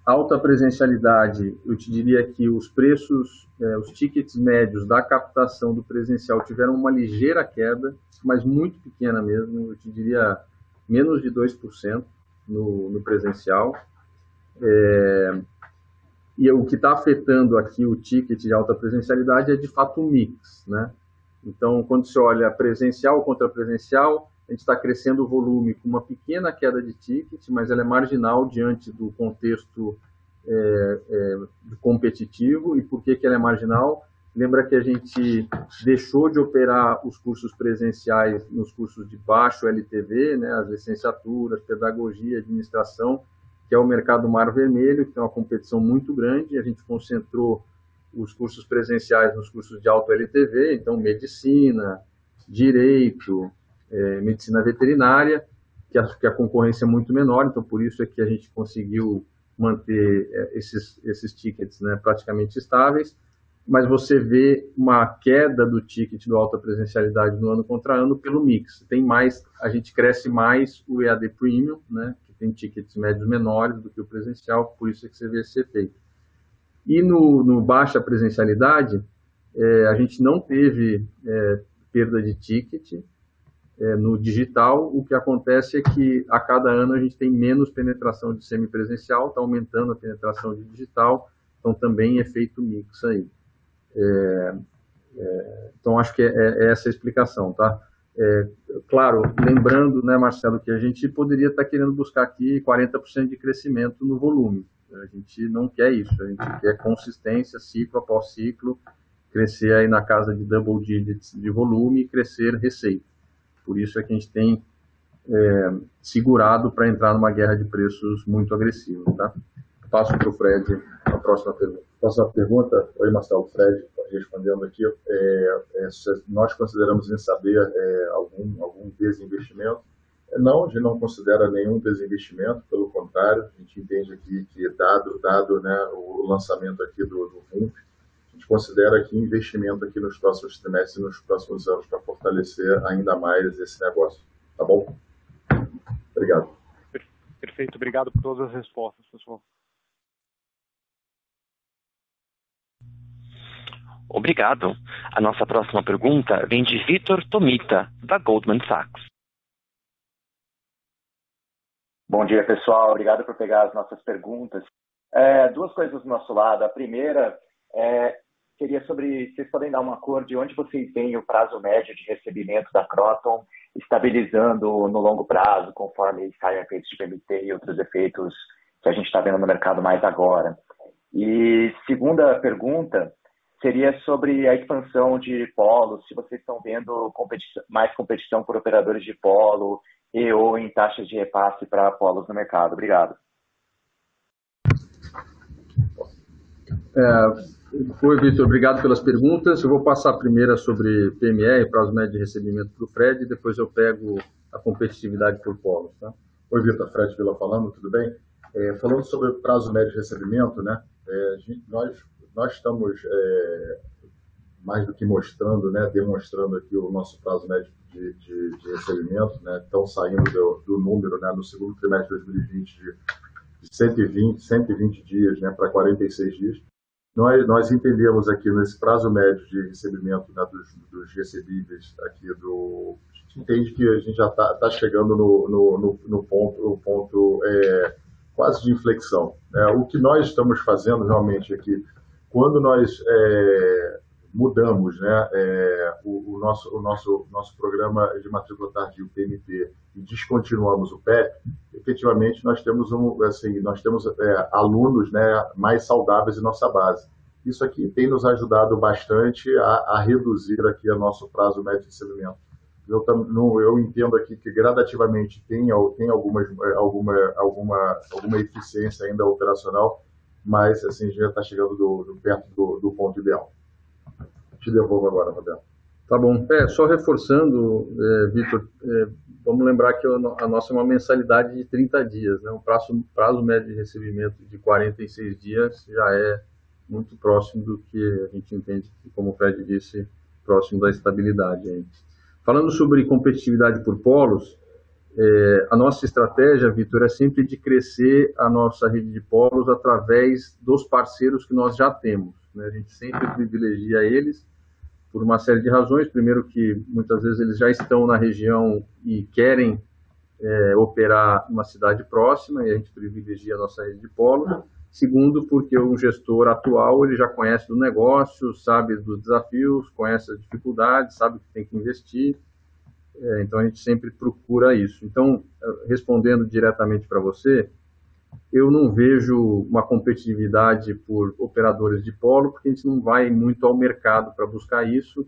Alta presencialidade, eu te diria que os preços, é, os tickets médios da captação do presencial tiveram uma ligeira queda, mas muito pequena mesmo, eu te diria menos de 2% no, no presencial. É, e o que está afetando aqui o ticket de alta presencialidade é de fato o mix, né? Então, quando você olha presencial contra presencial, a gente está crescendo o volume com uma pequena queda de ticket, mas ela é marginal diante do contexto é, é, competitivo. E por que, que ela é marginal? Lembra que a gente deixou de operar os cursos presenciais nos cursos de baixo LTV, né, as licenciaturas, pedagogia, administração, que é o mercado mar vermelho, que tem uma competição muito grande. A gente concentrou os cursos presenciais nos cursos de alto LTV, então medicina, direito, é, medicina veterinária, que a, que a, concorrência é muito menor, então por isso é que a gente conseguiu manter é, esses, esses tickets né, praticamente estáveis, mas você vê uma queda do ticket do alta presencialidade no ano contra ano pelo mix. Tem mais, a gente cresce mais o EAD Premium, né, que tem tickets médios menores do que o presencial, por isso é que você vê esse efeito. E no, no baixa presencialidade, é, a gente não teve é, perda de ticket. É, no digital, o que acontece é que a cada ano a gente tem menos penetração de semipresencial, está aumentando a penetração de digital, então também é feito mix aí. É, é, então acho que é, é, essa a explicação, tá? É, claro, lembrando, né, Marcelo, que a gente poderia estar tá querendo buscar aqui 40% de crescimento no volume. A gente não quer isso, a gente quer consistência, ciclo após ciclo, crescer aí na casa de double digits de volume e crescer receita. Por isso é que a gente tem é, segurado para entrar numa guerra de preços muito agressiva. Tá? Passo para o Fred a próxima pergunta. Próxima pergunta, oi Marcelo, Fred, respondendo aqui, é, é, nós consideramos em saber é, algum, algum desinvestimento? Não, a gente não considera nenhum desinvestimento, pelo contrário, a gente entende aqui que dado, dado né, o lançamento aqui do, do VUMP, a gente considera aqui investimento aqui nos próximos trimestres e nos próximos anos para fortalecer ainda mais esse negócio, tá bom? Obrigado. Perfeito, obrigado por todas as respostas, pessoal. Obrigado. A nossa próxima pergunta vem de Vitor Tomita, da Goldman Sachs. Bom dia, pessoal. Obrigado por pegar as nossas perguntas. É, duas coisas do nosso lado. A primeira é, seria sobre vocês podem dar uma cor de onde vocês veem o prazo médio de recebimento da Croton estabilizando no longo prazo, conforme saem efeitos de PMT e outros efeitos que a gente está vendo no mercado mais agora. E segunda pergunta seria sobre a expansão de polos, se vocês estão vendo competição, mais competição por operadores de polo e ou em taxas de repasse para polos no mercado. Obrigado. É, Oi, Vitor, obrigado pelas perguntas. Eu vou passar a primeira sobre PMR, prazo médio de recebimento para o Fred, e depois eu pego a competitividade por polos. Tá? Oi, Vitor, Fred Vila falando, tudo bem? É, falando sobre prazo médio de recebimento, né, é, gente, nós nós estamos é, mais do que mostrando, né, demonstrando aqui o nosso prazo médio de, de, de recebimento, né, estão saindo do, do, número, né, no segundo trimestre de 2020 de, de 120, 120 dias, né, para 46 dias. Nós, nós entendemos aqui nesse prazo médio de recebimento né, dos, dos recebíveis aqui do, entende que a gente já está tá chegando no, no, no, no ponto, no ponto é, quase de inflexão. Né? O que nós estamos fazendo realmente aqui quando nós é, mudamos né, é, o, o, nosso, o nosso, nosso programa de matrícula tardia, o PMT, e descontinuamos o PEP, efetivamente nós temos, um, assim, nós temos é, alunos né, mais saudáveis em nossa base. Isso aqui tem nos ajudado bastante a, a reduzir aqui o nosso prazo médio de recebimento. Eu, eu entendo aqui que gradativamente tem, tem algumas, alguma, alguma, alguma eficiência ainda operacional, mas assim, a gente já está chegando do, do perto do, do, ponto ideal. Te devolvo agora, Roberto. Tá bom. É, só reforçando, é, Vitor, é, vamos lembrar que a nossa é uma mensalidade de 30 dias, né? O prazo, prazo médio de recebimento de 46 dias já é muito próximo do que a gente entende, como o Fred disse, próximo da estabilidade. Falando sobre competitividade por polos, é, a nossa estratégia, Vitor, é sempre de crescer a nossa rede de polos através dos parceiros que nós já temos. Né? A gente sempre privilegia eles por uma série de razões. Primeiro, que muitas vezes eles já estão na região e querem é, operar uma cidade próxima e a gente privilegia a nossa rede de polos. Segundo, porque o gestor atual ele já conhece do negócio, sabe dos desafios, conhece as dificuldades, sabe que tem que investir é, então a gente sempre procura isso. Então, respondendo diretamente para você, eu não vejo uma competitividade por operadores de polo, porque a gente não vai muito ao mercado para buscar isso.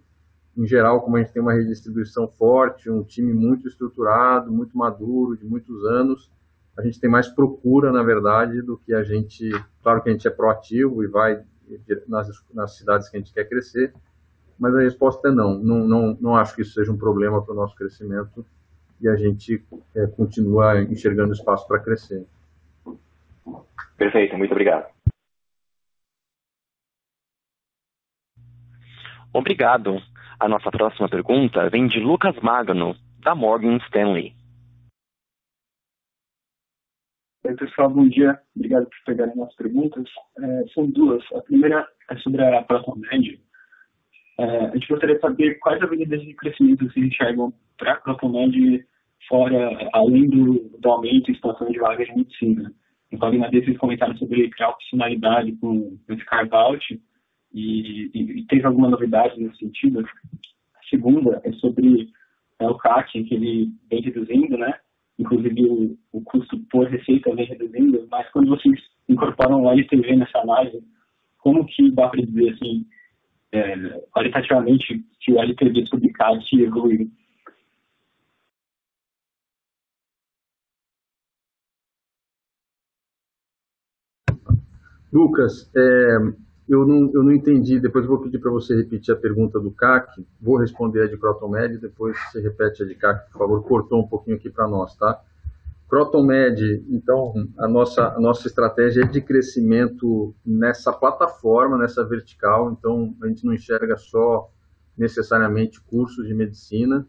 Em geral, como a gente tem uma redistribuição forte, um time muito estruturado, muito maduro, de muitos anos, a gente tem mais procura, na verdade, do que a gente. Claro que a gente é proativo e vai nas, nas cidades que a gente quer crescer, mas a resposta é não. Não, não, não acho que isso seja um problema para o nosso crescimento e a gente é, continua enxergando espaço para crescer. Perfeito, muito obrigado. Obrigado. A nossa próxima pergunta vem de Lucas Magno, da Morgan Stanley. Oi, pessoal, bom dia. Obrigado por pegarem as perguntas. É, são duas. A primeira é sobre a Protomed. É, a gente gostaria de saber quais avenidas de crescimento vocês enxergam para a Campomed fora, além do, do aumento e expansão de vagas de medicina. Programa desses vocês comentaram sobre criar opcionalidade com, esse carve-out e, e, e, teve alguma novidade nesse sentido. A segunda é sobre é, o CAC, que ele vem reduzindo, né? Inclusive o, o custo por receita vem reduzindo, mas quando vocês incorporam o LTV nessa análise, como que dá para dizer assim, é, qualitativamente que o LTV publicasse e evoluiu. Lucas, é, eu, não, eu não entendi, depois vou pedir para você repetir a pergunta do CAC, vou responder a de Crotomed, depois você repete a de CAC, por favor, cortou um pouquinho aqui para nós, tá? Crotomed, então, a nossa, a nossa estratégia é de crescimento nessa plataforma, nessa vertical, então a gente não enxerga só necessariamente cursos de medicina,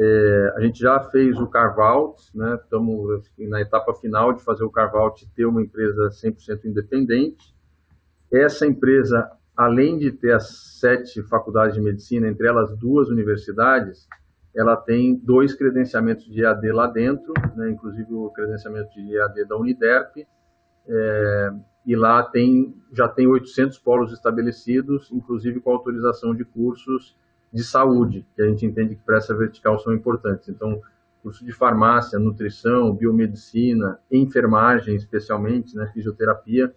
é, a gente já fez o carve-out, né? estamos na etapa final de fazer o carve-out e ter uma empresa 100% independente. Essa empresa, além de ter as sete faculdades de medicina, entre elas duas universidades, ela tem dois credenciamentos de EAD lá dentro, né? inclusive o credenciamento de EAD da Uniderp, é, e lá tem, já tem 800 polos estabelecidos, inclusive com autorização de cursos de saúde, que a gente entende que para essa vertical são importantes. Então, curso de farmácia, nutrição, biomedicina, enfermagem, especialmente, né, fisioterapia.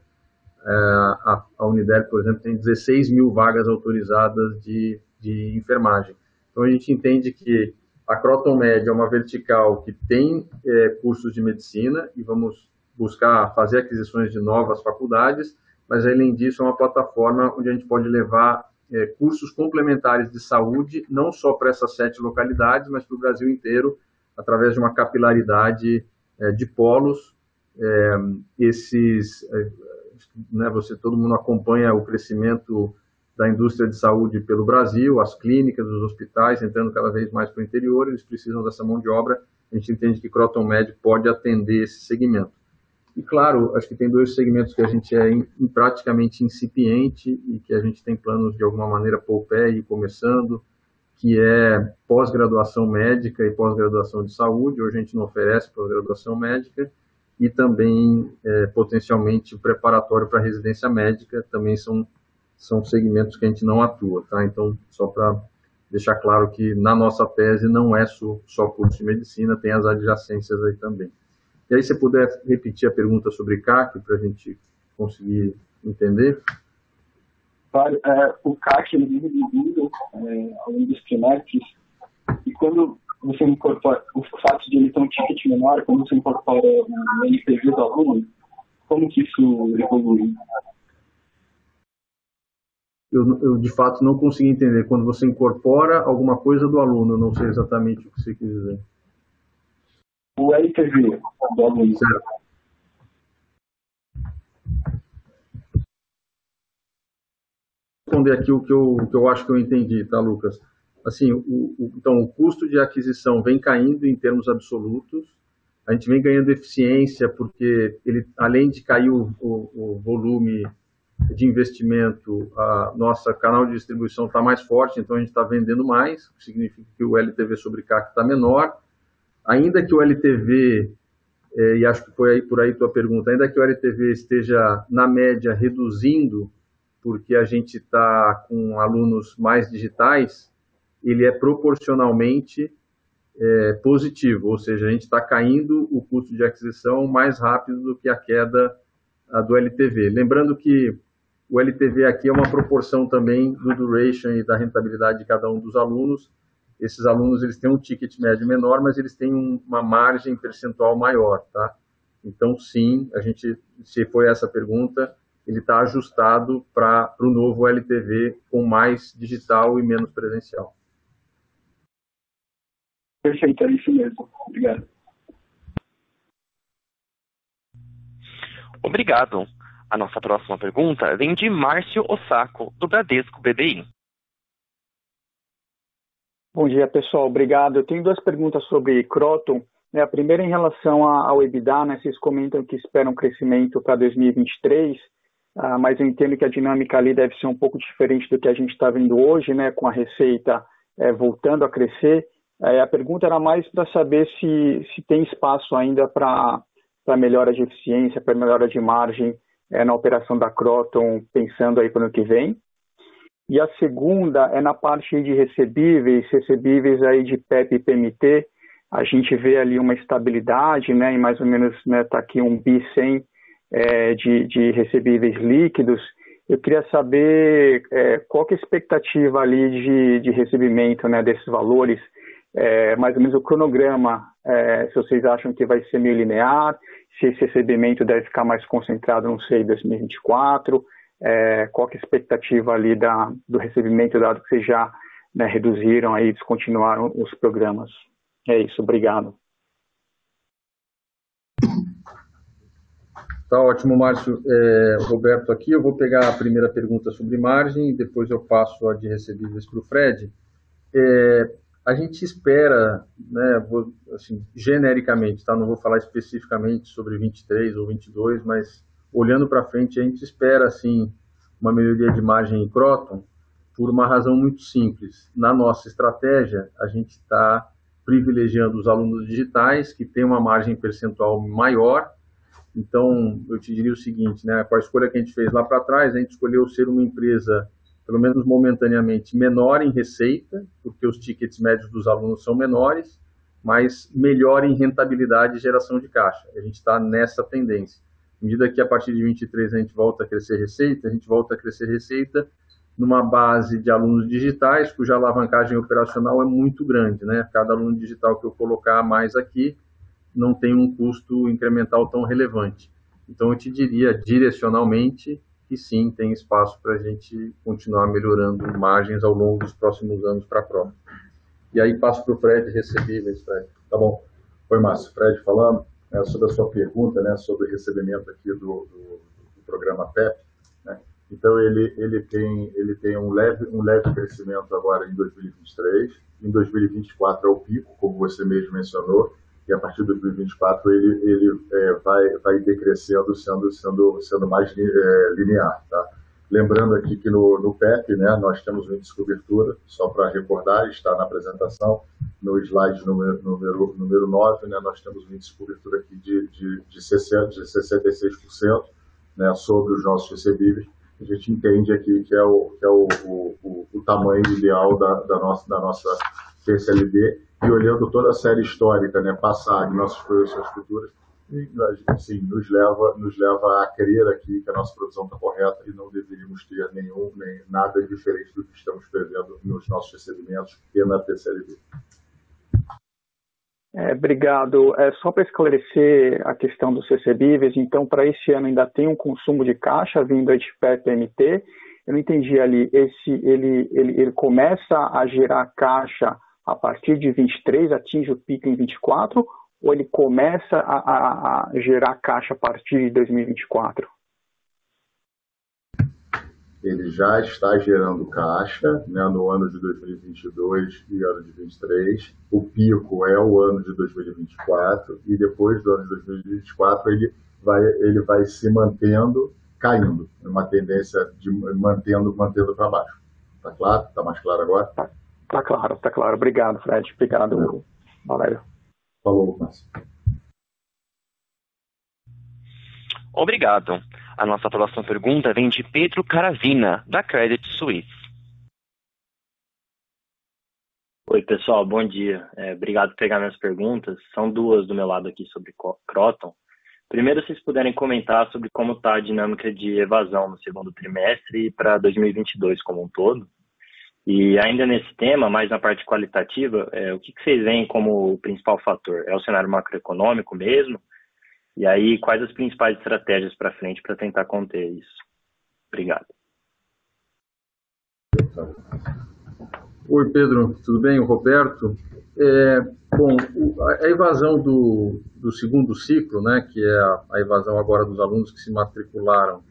É, a, a por exemplo, tem 16 mil vagas autorizadas de, de enfermagem. Então, a gente entende que a Crotomed é uma vertical que tem é, cursos de medicina e vamos buscar fazer aquisições de novas faculdades, mas além disso é uma plataforma onde a gente pode levar é, cursos complementares de saúde, não só para essas sete localidades, mas para o Brasil inteiro, através de uma capilaridade é, de polos. É, esses, é, né, você, todo mundo acompanha o crescimento da indústria de saúde pelo Brasil, as clínicas, os hospitais entrando cada vez mais para o interior, eles precisam dessa mão de obra. A gente entende que Croton pode atender esse segmento. E claro, acho que tem dois segmentos que a gente é in, praticamente incipiente e que a gente tem planos de alguma maneira pôr o pé e ir começando, que é pós-graduação médica e pós-graduação de saúde. Hoje a gente não oferece pós-graduação médica e também é, potencialmente preparatório para residência médica também são são segmentos que a gente não atua, tá? Então só para deixar claro que na nossa tese não é só, só curso de medicina, tem as adjacências aí também. E aí, se puder repetir a pergunta sobre CAC para a gente conseguir entender. Claro, é, o CAC ele vive do Google é, ao longo dos trimestres, e quando você incorpora, o fato de ele ter um ticket menor, quando você incorpora o NPV do aluno, como que isso evolui? Eu, eu, de fato não consegui entender. Quando você incorpora alguma coisa do aluno, eu não sei exatamente o que você quis dizer o LTV do aluno. responder aqui o que eu, o que eu acho que eu entendi, tá, Lucas? Assim, o, o, então, o custo de aquisição vem caindo em termos absolutos, a gente vem ganhando eficiência porque ele, além de cair o, o, o volume de investimento, a nossa canal de distribuição está mais forte, então a gente está vendendo mais, o que significa que o LTV sobre CAC está menor, ainda que o LTV, é, e acho que foi aí, por aí tua pergunta, ainda que o LTV esteja, na média, reduzindo, porque a gente está com alunos mais digitais, ele é proporcionalmente é, positivo, ou seja, a gente está caindo o custo de aquisição mais rápido do que a queda a do LTV. Lembrando que o LTV aqui é uma proporção também do duration e da rentabilidade de cada um dos alunos, esses alunos eles têm um ticket médio menor, mas eles têm uma margem percentual maior, tá? Então, sim, a gente, se foi essa pergunta, ele está ajustado para o novo LTV com mais digital e menos presencial. Perfeito, é isso mesmo. Obrigado. Obrigado. A nossa próxima pergunta vem de Márcio Osako, do Bradesco BBI. Bom dia, pessoal. Obrigado. Eu tenho duas perguntas sobre Croton. A primeira em relação ao EBITDA, né? Vocês comentam que esperam crescimento para 2023, ah, mas eu entendo que a dinâmica ali deve ser um pouco diferente do que a gente está vendo hoje, né? Com a receita é, voltando a crescer. A pergunta era mais para saber se, se tem espaço ainda para melhora de eficiência, para melhora de margem é, na operação da Croton, pensando aí para o ano que vem. E a segunda é na parte de recebíveis, recebíveis aí de PEP e PMT, a gente vê ali uma estabilidade, né, em mais ou menos, né, tá aqui um bi 100 é, de, de recebíveis líquidos. Eu queria saber é, qual que é a expectativa ali de, de recebimento, né, desses valores, é, mais ou menos o cronograma é, se vocês acham que vai ser meio linear, se esse recebimento deve ficar mais concentrado, não sei, em 2024, é, qual é a expectativa ali da, do recebimento, dado que vocês já né, reduziram aí, descontinuaram os programas. É isso, obrigado. Tá ótimo, Márcio. É, Roberto aqui, eu vou pegar a primeira pergunta sobre margem e depois eu passo a de recebíveis para o Fred. É, a gente espera, né, vou, assim, genericamente, tá? não vou falar especificamente sobre 23 ou 22, mas olhando para frente, a gente espera assim, uma melhoria de margem em Croton por uma razão muito simples. Na nossa estratégia, a gente está privilegiando os alunos digitais, que têm uma margem percentual maior, então, eu te diria o seguinte, né, com a escolha que a gente fez lá para trás, a gente escolheu ser uma empresa, pelo menos momentaneamente, menor em receita, porque os tickets médios dos alunos são menores, mas melhor em rentabilidade e geração de caixa. A gente está nessa tendência. À medida que a partir de 23 a gente volta a crescer receita, a gente volta a crescer receita numa base de alunos digitais, cuja alavancagem operacional é muito grande, né? Cada aluno digital que eu colocar mais aqui, não tem um custo incremental tão relevante. Então, eu te diria direcionalmente que sim, tem espaço para a gente continuar melhorando margens ao longo dos próximos anos para a prova. E aí passo para o Fred recebíveis, Fred. Tá bom. Oi, Márcio. Fred falando né, sobre a sua pergunta né, sobre recebimento aqui do, do, do programa PEP. Né? Então, ele, ele, tem, ele tem um leve, um leve crescimento agora em 2023. Em 2024 é o pico, como você mesmo mencionou e a partir de 2024 ele, ele é, vai, vai decrescendo, sendo, sendo, sendo mais é, linear. Tá? Lembrando aqui que no, no PEP né, nós temos um índice de cobertura, só para recordar, está na apresentação, no slide número, número, número 9, né, nós temos um índice de cobertura aqui de, de, de, 60, de 66% né, sobre os nossos recebíveis. A gente entende aqui que é o, que é o, o, o tamanho ideal da, da, nossa, da nossa PCLD e olhando toda a série histórica, né, passada, nossas projeções futuras, sim, nos leva, nos leva a crer aqui que a nossa produção está correta e não deveríamos ter nenhum, nem nada diferente do que estamos prevendo nos nossos recebimentos e na TCLB. É, obrigado. É, só para esclarecer a questão dos recebíveis, então, para esse ano ainda tem um consumo de caixa vindo de PEP-MT. Eu não entendi ali, esse, ele, ele, ele começa a gerar caixa a partir de 23 atinge o pico em 24 ou ele começa a, a, a gerar caixa a partir de 2024? Ele já está gerando caixa né, no ano de 2022 e ano de 2023. O pico é o ano de 2024 e depois do ano de 2024 ele vai, ele vai se mantendo caindo, uma tendência de mantendo, mantendo para baixo. Tá claro? Tá mais claro agora? Tá. Tá claro, tá claro. Obrigado, Fred. Obrigado, Valério. Falou, Márcio. Obrigado. A nossa próxima pergunta vem de Pedro Caravina, da Credit Suisse. Oi, pessoal, bom dia. É, obrigado por pegar minhas perguntas. São duas do meu lado aqui sobre Croton. Primeiro, se vocês puderem comentar sobre como está a dinâmica de evasão no segundo trimestre e para 2022 como um todo. E ainda nesse tema, mais na parte qualitativa, é, o que, que vocês veem como o principal fator? É o cenário macroeconômico mesmo? E aí, quais as principais estratégias para frente para tentar conter isso? Obrigado. Oi, Pedro, tudo bem? O Roberto. É, bom, a evasão do, do segundo ciclo, né, que é a, a evasão agora dos alunos que se matricularam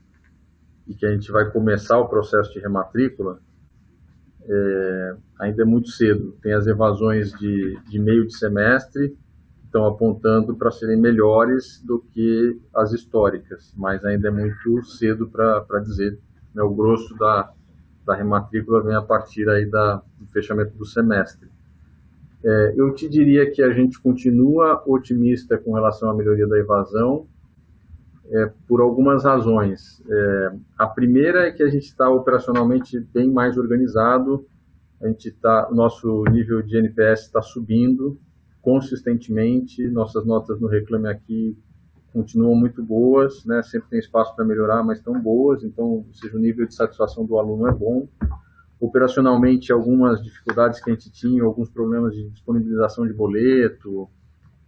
e que a gente vai começar o processo de rematrícula, é, ainda é muito cedo. Tem as evasões de, de meio de semestre, estão apontando para serem melhores do que as históricas, mas ainda é muito cedo para dizer. Né, o grosso da, da rematrícula vem a partir aí da, do fechamento do semestre. É, eu te diria que a gente continua otimista com relação à melhoria da evasão, é, por algumas razões. É, a primeira é que a gente está operacionalmente bem mais organizado, a gente tá, nosso nível de NPS está subindo consistentemente, nossas notas no Reclame Aqui continuam muito boas, né? sempre tem espaço para melhorar, mas estão boas, então, ou seja, o nível de satisfação do aluno é bom. Operacionalmente, algumas dificuldades que a gente tinha, alguns problemas de disponibilização de boleto,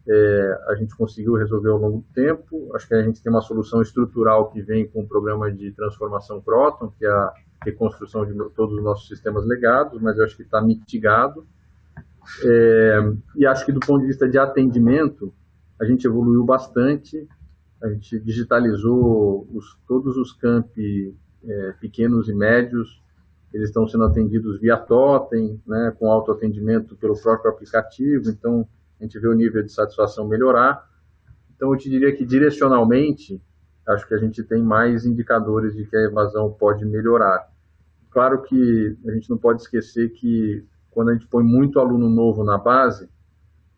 é, a gente conseguiu resolver ao longo do tempo. Acho que a gente tem uma solução estrutural que vem com o programa de transformação Proton, que é a reconstrução de todos os nossos sistemas legados, mas eu acho que está mitigado. É, e acho que do ponto de vista de atendimento, a gente evoluiu bastante. A gente digitalizou os, todos os campi é, pequenos e médios. Eles estão sendo atendidos via totem, né, com autoatendimento pelo próprio aplicativo. Então, a gente vê o nível de satisfação melhorar. Então, eu te diria que direcionalmente, acho que a gente tem mais indicadores de que a evasão pode melhorar. Claro que a gente não pode esquecer que quando a gente põe muito aluno novo na base,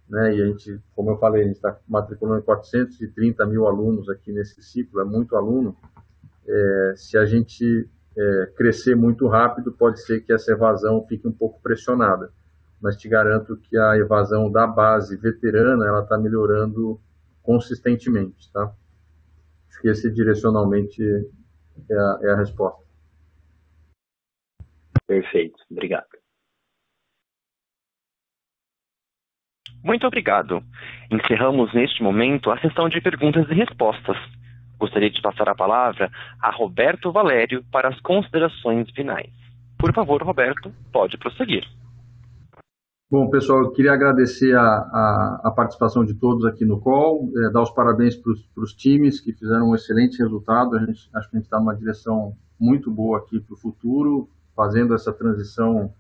né, e a gente, como eu falei, a gente está matriculando 430 mil alunos aqui nesse ciclo, é muito aluno. É, se a gente é, crescer muito rápido, pode ser que essa evasão fique um pouco pressionada mas te garanto que a evasão da base veterana ela está melhorando consistentemente, tá? Acho que esse direcionalmente é a, é a resposta. Perfeito, obrigado. Muito obrigado. Encerramos neste momento a sessão de perguntas e respostas. Gostaria de passar a palavra a Roberto Valério para as considerações finais. Por favor, Roberto, pode prosseguir. Bom, pessoal, eu queria agradecer a, a, a participação de todos aqui no call, é, dar os parabéns para os times que fizeram um excelente resultado. Gente, acho que a gente está numa direção muito boa aqui para o futuro, fazendo essa transição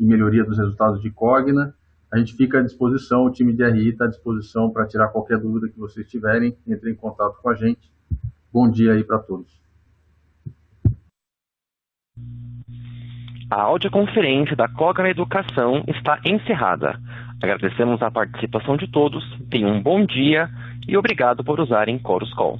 e melhoria dos resultados de Cogna. A gente fica à disposição, o time de RI está à disposição para tirar qualquer dúvida que vocês tiverem, entre em contato com a gente. Bom dia aí para todos. A audioconferência da Cogna Educação está encerrada. Agradecemos a participação de todos, tenham um bom dia e obrigado por usarem Chorus Call.